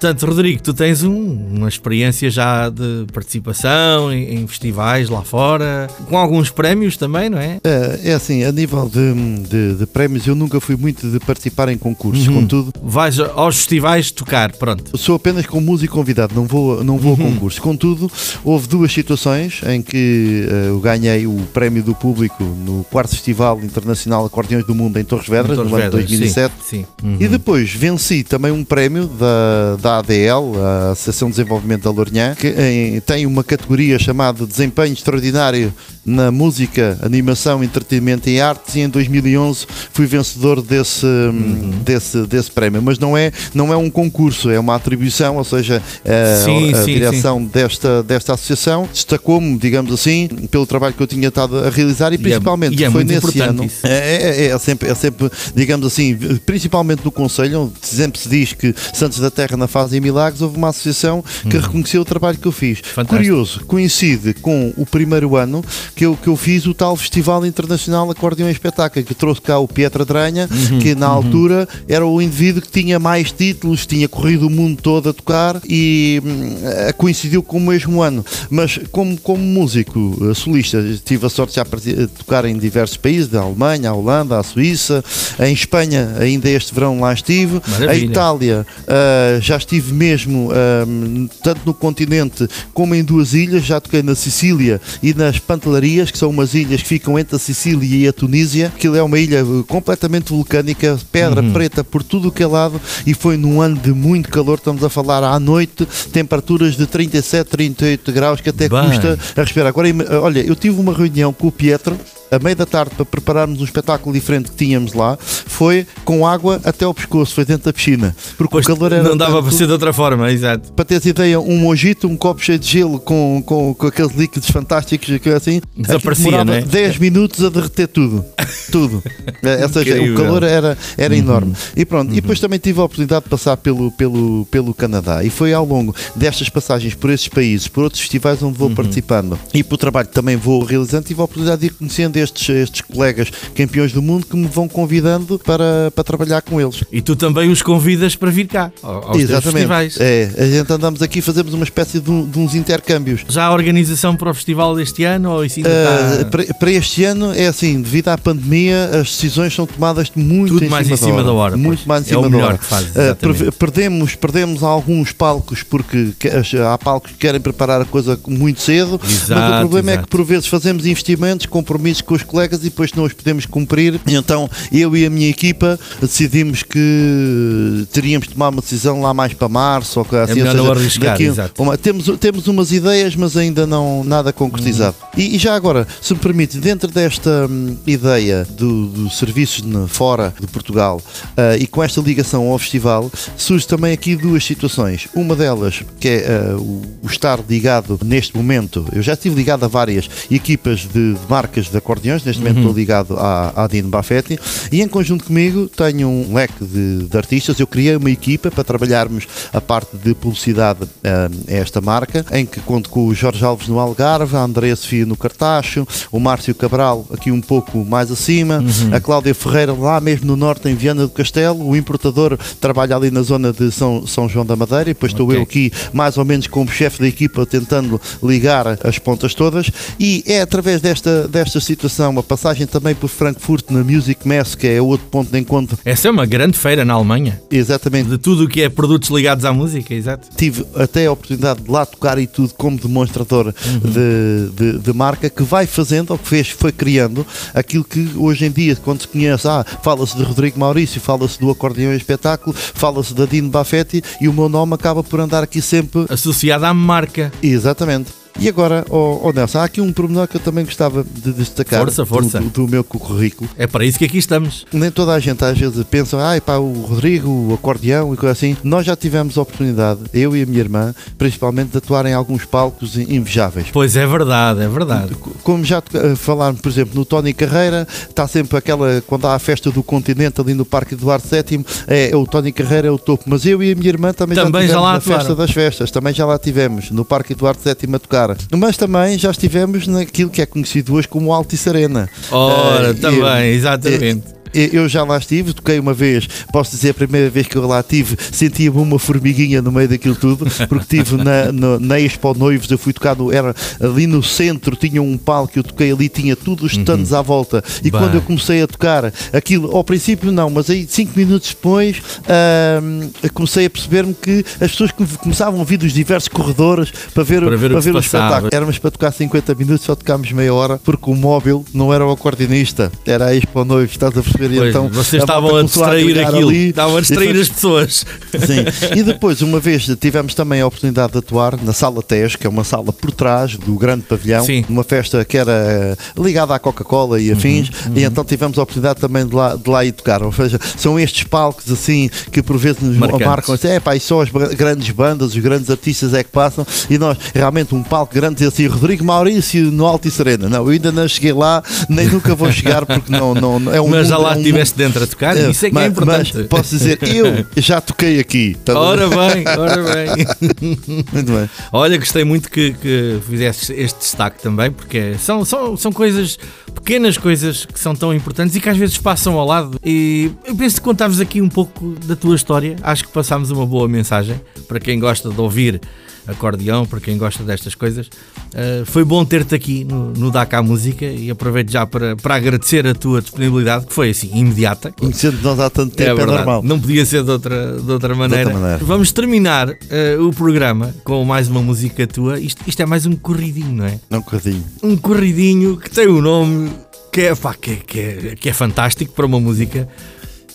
[SPEAKER 1] Portanto, Rodrigo, tu tens um- uma experiência já de participação em, em festivais lá fora, com alguns prémios também, não é?
[SPEAKER 6] É, é assim, a nível de, de- de prémios, eu nunca fui muito de participar em concursos,
[SPEAKER 1] Uhum.
[SPEAKER 6] contudo,
[SPEAKER 1] Vais aos festivais tocar, pronto.
[SPEAKER 6] Sou apenas com músico convidado, não vou, não vou a
[SPEAKER 1] Uhum.
[SPEAKER 6] concursos. Contudo, houve duas situações em que eh, eu ganhei o prémio do público no quarto Festival Internacional Acordeões do Mundo em Torres Vedras,
[SPEAKER 1] Torres
[SPEAKER 6] no ano de
[SPEAKER 1] Vedras,
[SPEAKER 6] 2007.
[SPEAKER 1] Sim, sim. Uhum.
[SPEAKER 6] E depois venci também um prémio da, da ADL, a Associação de Desenvolvimento da Lourinhã, que em, tem uma categoria chamada Desempenho Extraordinário na música, animação, entretenimento e artes e em 2011 fui vencedor desse, uhum. desse, desse prémio. Mas não é, não é um concurso, é uma atribuição, ou seja, a, sim, a sim, direção sim. Desta, desta associação destacou-me, digamos assim, pelo trabalho que eu tinha estado a realizar e, e é principalmente é, e é foi nesse ano. É, é, é, sempre, é sempre, digamos assim, principalmente no Conselho, onde sempre se diz que Santos da Terra na fase milagres, houve uma associação que uhum. reconheceu o trabalho que eu fiz. Fantástico. Curioso, coincide com o primeiro ano que eu, que eu fiz o tal Festival Internacional Acordeão e Espetáculo, que trouxe cá o Pietro Dranha, uhum, que na uhum. altura era o indivíduo que tinha mais títulos, tinha corrido o mundo todo a tocar e hum, coincidiu com o mesmo ano. Mas como, como músico eh, solista, tive a sorte de já tocar em diversos países, da Alemanha, a Holanda, a Suíça, em Espanha ainda este verão lá estive, Maravilha. a Itália uh, já estive mesmo uh, tanto no continente como em duas ilhas, já toquei na Sicília e nas Pantelarias, que são umas ilhas que ficam entre a Sicília e a Tunísia. Aquilo é uma ilha completamente vulcânica, pedra uhum. preta por tudo o que é lado e foi num ano de muito calor. Estamos a falar à noite, temperaturas de 37, 38 graus, que até Bem. custa a respirar. Agora, olha, eu tive uma reunião com o Pietro a meio da tarde para prepararmos um espetáculo diferente que tínhamos lá, foi com água até ao pescoço, foi dentro da piscina. Porque pois o calor era.
[SPEAKER 1] Não dava para ser de outra forma, exato.
[SPEAKER 6] Para teres ideia, um mojito, um copo cheio de gelo com, com, com aqueles líquidos fantásticos assim.
[SPEAKER 1] Desaparecia, né?
[SPEAKER 6] 10 minutos a derreter tudo. Tudo. É, ou seja, o calor era, era uhum. enorme. E pronto, uhum. e depois também tive a oportunidade de passar pelo, pelo, pelo Canadá. E foi ao longo destas passagens por esses países, por outros festivais onde vou uhum. participando e por trabalho que também vou realizando, tive a oportunidade de ir conhecendo estes, estes colegas campeões do mundo que me vão convidando para, para trabalhar com eles.
[SPEAKER 1] E tu também os convidas para vir cá, aos Exatamente. festivais.
[SPEAKER 6] É, a gente andamos aqui fazemos uma espécie de, de, uns intercâmbios.
[SPEAKER 1] Já a organização para o festival deste ano ou isso ainda uh,
[SPEAKER 6] está... para, para, este ano é assim, devido à pandemia, as decisões são tomadas muito
[SPEAKER 1] Tudo em mais cima em cima da hora. Da hora
[SPEAKER 6] muito mais em é cima é o melhor da hora. Que faz, uh, perdemos, perdemos alguns palcos porque há palcos que querem preparar a coisa muito cedo, exato, mas o problema exato. é que por vezes fazemos investimentos, compromissos com os colegas e depois não os podemos cumprir. Então eu e a minha equipa decidimos que teríamos de tomar uma decisão lá mais para março ou assim.
[SPEAKER 1] É melhor seja, arriscar, daqui,
[SPEAKER 6] uma, temos, temos umas ideias, mas ainda não nada concretizado. Uhum. E, e, já agora, se me permite, dentro desta hum, ideia do, do serviços fora de Portugal uh, e com esta ligação ao festival, surge também aqui duas situações. Uma delas, que é uh, o, estar ligado neste momento, eu já estive ligado a várias equipas de, de marcas de acordeões, neste momento uhum. estou ligado à, à Dino Buffetti, e em conjunto comigo tenho um leque de, de, artistas. Eu criei uma equipa para trabalharmos a parte de publicidade uh, a esta marca, em que conto com o Jorge Alves no Algarve, a Andréa Sofia no Cartacho, o Márcio Cabral aqui um pouco mais acima, uhum. a Cláudia Ferreira lá mesmo no norte em Viana do Castelo, o importador trabalha ali na zona de São, São João da Madeira, e depois estou okay. eu aqui mais ou menos como chefe da equipa tentando ligar as pontas todas, e é através desta, desta situação, a passagem também por Frankfurt na Music Mess, que é outro ponto de encontro.
[SPEAKER 1] Essa é uma grande feira na Alemanha.
[SPEAKER 6] Exatamente.
[SPEAKER 1] De tudo o que é produtos ligados à música, exato.
[SPEAKER 6] Tive até a oportunidade de lá tocar e tudo como demonstrador uhum. de, de, de, marca que vai fazendo, ou que fez, foi criando aquilo que hoje em dia, quando se conhece, ah, fala-se de Rodrigo Maurício, fala-se do acordeão e espetáculo, fala-se da Dino Baffetti e o meu nome acaba por andar aqui sempre
[SPEAKER 1] associado à marca.
[SPEAKER 6] Exatamente. E agora, oh, oh Nelson, há aqui um pormenor que eu também gostava de destacar
[SPEAKER 1] força, força.
[SPEAKER 6] Do, do, meu currículo.
[SPEAKER 1] É para isso que aqui estamos.
[SPEAKER 6] Nem toda a gente às vezes pensa, ai pá, o Rodrigo, o acordeão e coisa assim. Nós já tivemos a oportunidade, eu e a minha irmã, principalmente, de atuar em alguns palcos invejáveis.
[SPEAKER 1] Pois é verdade, é verdade.
[SPEAKER 6] Como já eh, falaram, por exemplo, no Tony Carreira, está sempre aquela, quando há a festa do continente ali no Parque Eduardo VII, é, o Tony Carreira é o topo. Mas eu e a minha irmã também, também já tivemos já lá na festa das festas, também já lá tivemos, no Parque Eduardo VII a tocar. Mas também já estivemos naquilo que é conhecido hoje como Altice Arena.
[SPEAKER 1] Ora, uh, também, exatamente
[SPEAKER 6] eu já lá estive, toquei uma vez, posso dizer, a primeira vez que eu lá estive, sentia-me uma formiguinha no meio daquilo tudo, porque estive na, na, na Expo Noivos, eu fui tocar, no, era ali no centro, tinha um palco, eu toquei ali, tinha tudo os stands uhum. à volta, e Bem. quando eu comecei a tocar, aquilo, ao princípio não, mas aí cinco minutos depois, uh, comecei a perceber-me que as pessoas começavam a vir dos diversos corredores para ver, para ver, para ver o, o espetáculo. Éramos para tocar 50 minutos, só tocámos meia hora, porque o móvel não era o acordeonista, era a Expo Noivos, estás a perceber? Perceber?
[SPEAKER 1] Pois,
[SPEAKER 6] então,
[SPEAKER 1] vocês estavam a distrair aquilo,
[SPEAKER 6] ali.
[SPEAKER 1] estavam a distrair as pessoas.
[SPEAKER 6] Sim. E *laughs* depois, uma vez, tivemos também a oportunidade de atuar na Sala TES, que é uma sala por trás do grande pavilhão,
[SPEAKER 1] Sim.
[SPEAKER 6] numa festa que era ligada à Coca-Cola e afins, e então tivemos a oportunidade também de lá, de lá ir tocar. Ou seja, são estes palcos assim que por vezes nos
[SPEAKER 1] Marcantes.
[SPEAKER 6] marcam, assim, é pá, e só as grandes bandas, os grandes artistas é que passam, e nós, realmente, um palco grande, assim, Rodrigo Maurício no Alto e Serena. Não, eu ainda não cheguei lá, nem nunca vou chegar, porque não, não, não- é um
[SPEAKER 1] Mas já
[SPEAKER 6] mundo-
[SPEAKER 1] lá
[SPEAKER 6] é um
[SPEAKER 1] estiveste dentro a tocar,
[SPEAKER 6] mundo-
[SPEAKER 1] isso é que
[SPEAKER 6] mas,
[SPEAKER 1] é importante.
[SPEAKER 6] mas posso dizer, eu já toquei aqui. Tá?
[SPEAKER 1] Ora bem, ora bem. *laughs*
[SPEAKER 6] Muito bem.
[SPEAKER 1] Olha, gostei muito que, que fizeste este destaque também, porque são, são, são coisas, pequenas coisas que são tão importantes e que às vezes passam ao lado. E eu penso que contámos aqui um pouco da tua história. Acho que passámos uma boa mensagem para quem gosta de ouvir acordeão, para quem gosta destas coisas. Uh, foi bom ter-te aqui no, no Dakar Música e aproveito já para, para agradecer a tua disponibilidade, que foi assim, imediata.
[SPEAKER 6] Conhecendo nós há tanto tempo é,
[SPEAKER 1] verdade.
[SPEAKER 6] normal.
[SPEAKER 1] Não podia ser de outra, de outra, maneira.
[SPEAKER 6] maneira.
[SPEAKER 1] Vamos terminar eh, o programa com mais uma música tua. Isto, isto é mais um corridinho, não é?
[SPEAKER 6] Não, corridinho.
[SPEAKER 1] Um corridinho que tem um nome que é, pá, que, é- que é, que é fantástico para uma música.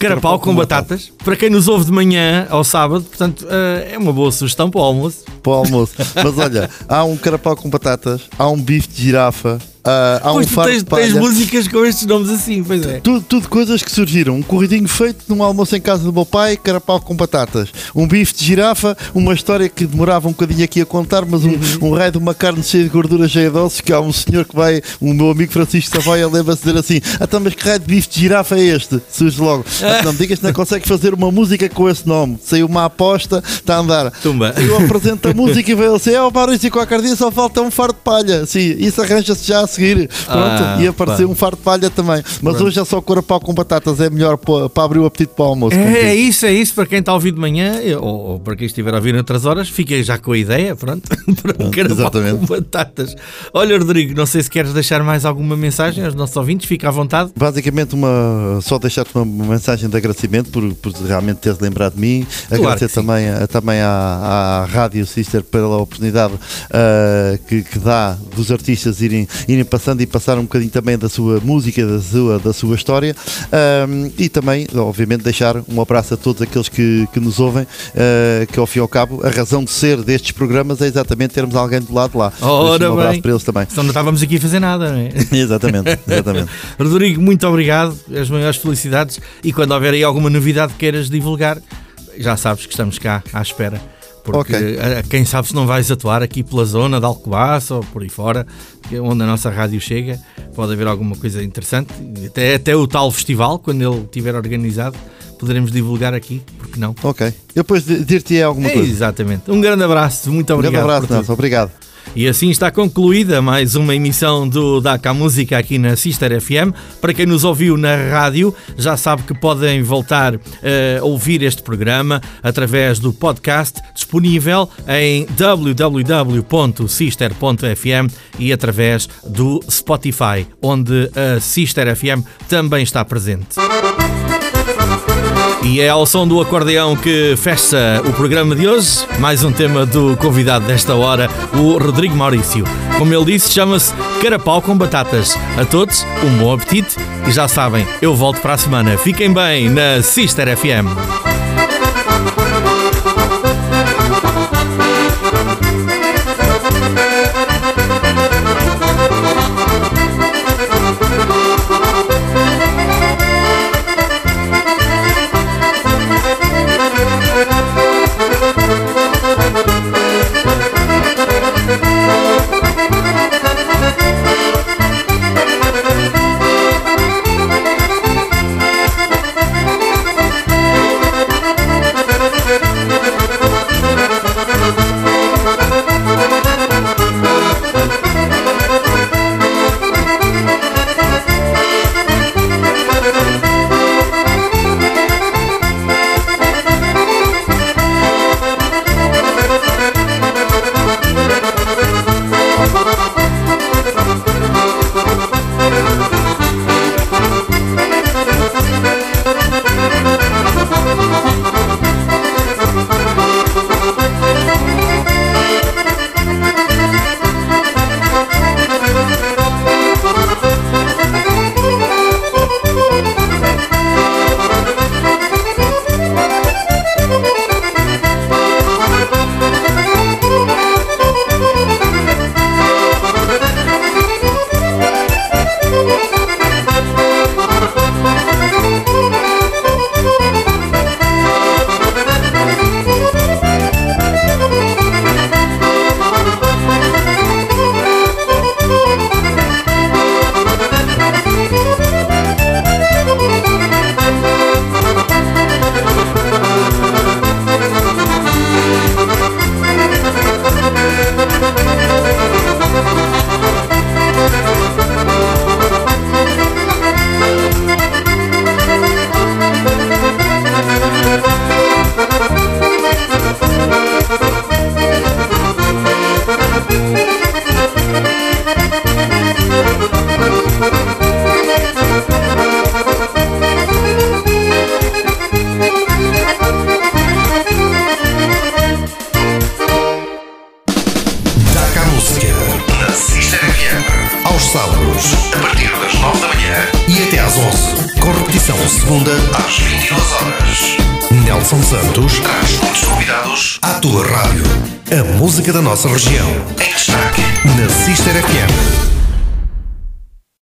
[SPEAKER 1] Carapau com batatas. Para quem nos ouve de manhã ao sábado, portanto, eh, é uma boa sugestão para o almoço.
[SPEAKER 6] Para o almoço. Mas olha, há um carapau com batatas, há um bife de girafa, ah, há
[SPEAKER 1] pois
[SPEAKER 6] um
[SPEAKER 1] tu
[SPEAKER 6] fardo
[SPEAKER 1] tens,
[SPEAKER 6] de palha.
[SPEAKER 1] tens músicas com estes nomes assim, pois é.
[SPEAKER 6] Tudo, tudo coisas que surgiram. Um corridinho feito num almoço em casa do meu pai, carapau com batatas. Um bife de girafa, uma história que demorava um bocadinho aqui a contar, mas um,
[SPEAKER 1] Uhum.
[SPEAKER 6] um raio de uma carne cheia de gordura, cheia de ossos, que há um senhor que vai, o meu amigo Francisco Savoia, leva-se dizer assim: ah, então, mas que raio de bife de girafa é este? Surge logo. Ah, *laughs* não me digas que não consegue fazer uma música com esse nome. Saiu uma aposta, está a andar.
[SPEAKER 1] Tumba.
[SPEAKER 6] Eu apresento a *laughs* música e veio assim: é o Maurício qualquer dia só falta um fardo de palha. Sim, isso arranja-se já a seguir. Pronto,
[SPEAKER 1] Ah,
[SPEAKER 6] e apareceu
[SPEAKER 1] pá.
[SPEAKER 6] um fardo de palha também. Mas hoje é só corapau com batatas, é melhor para, abrir o apetite para o almoço.
[SPEAKER 1] É, é isso, é isso. Para quem está a ouvir de manhã, ou, ou para quem estiver a ouvir noutras horas, fiquem já com a ideia, pronto. *laughs* para carapau
[SPEAKER 6] exatamente.
[SPEAKER 1] com batatas. Olha, Rodrigo, não sei se queres deixar mais alguma mensagem aos nossos ouvintes, fica à vontade.
[SPEAKER 6] Basicamente, uma, só deixar-te uma mensagem de agradecimento por, por realmente teres lembrado de mim.
[SPEAKER 1] Claro
[SPEAKER 6] Agradecer também, a- também à, à Rádio Sister pela oportunidade ah, que, que dá dos artistas irem, irem passando e passar um bocadinho também da sua música, da sua, da sua história. Ahm, e também, obviamente, deixar um abraço a todos aqueles que, que nos ouvem, ah, que ao fim e ao cabo, a razão de ser destes programas é exatamente termos alguém do lado lá.
[SPEAKER 1] Ora
[SPEAKER 6] um abraço
[SPEAKER 1] bem.
[SPEAKER 6] para eles também.
[SPEAKER 1] Senão não estávamos aqui a fazer nada, não é? *laughs*
[SPEAKER 6] exatamente, exatamente. *laughs*
[SPEAKER 1] Rodrigo, muito obrigado, as maiores felicidades e quando houver aí alguma novidade que queiras divulgar, já sabes que estamos cá à espera. Porque
[SPEAKER 6] Ok.
[SPEAKER 1] a- quem sabe se não vais atuar aqui pela zona de Alcobaça ou por aí fora, é onde a nossa rádio chega, pode haver alguma coisa interessante. Até, até o tal festival, quando ele estiver organizado, poderemos divulgar aqui, porque não?
[SPEAKER 6] Ok. Eu depois de- dir-te alguma
[SPEAKER 1] É,
[SPEAKER 6] coisa.
[SPEAKER 1] exatamente. Um grande abraço, muito
[SPEAKER 6] Um grande
[SPEAKER 1] obrigado.
[SPEAKER 6] abraço. Nelson. Obrigado.
[SPEAKER 1] E assim está concluída mais uma emissão do Daca Música aqui na Sister FM. Para quem nos ouviu na rádio, já sabe que podem voltar eh, a ouvir este programa através do podcast disponível em www.sister.fm e através do Spotify, onde a Sister FM também está presente. E é ao som do acordeão que fecha o programa de hoje. Mais um tema do convidado desta hora, o Rodrigo Maurício. Como ele disse, chama-se Carapau com Batatas. A todos, um bom apetite e já sabem, eu volto para a semana. Fiquem bem
[SPEAKER 4] na Sister FM.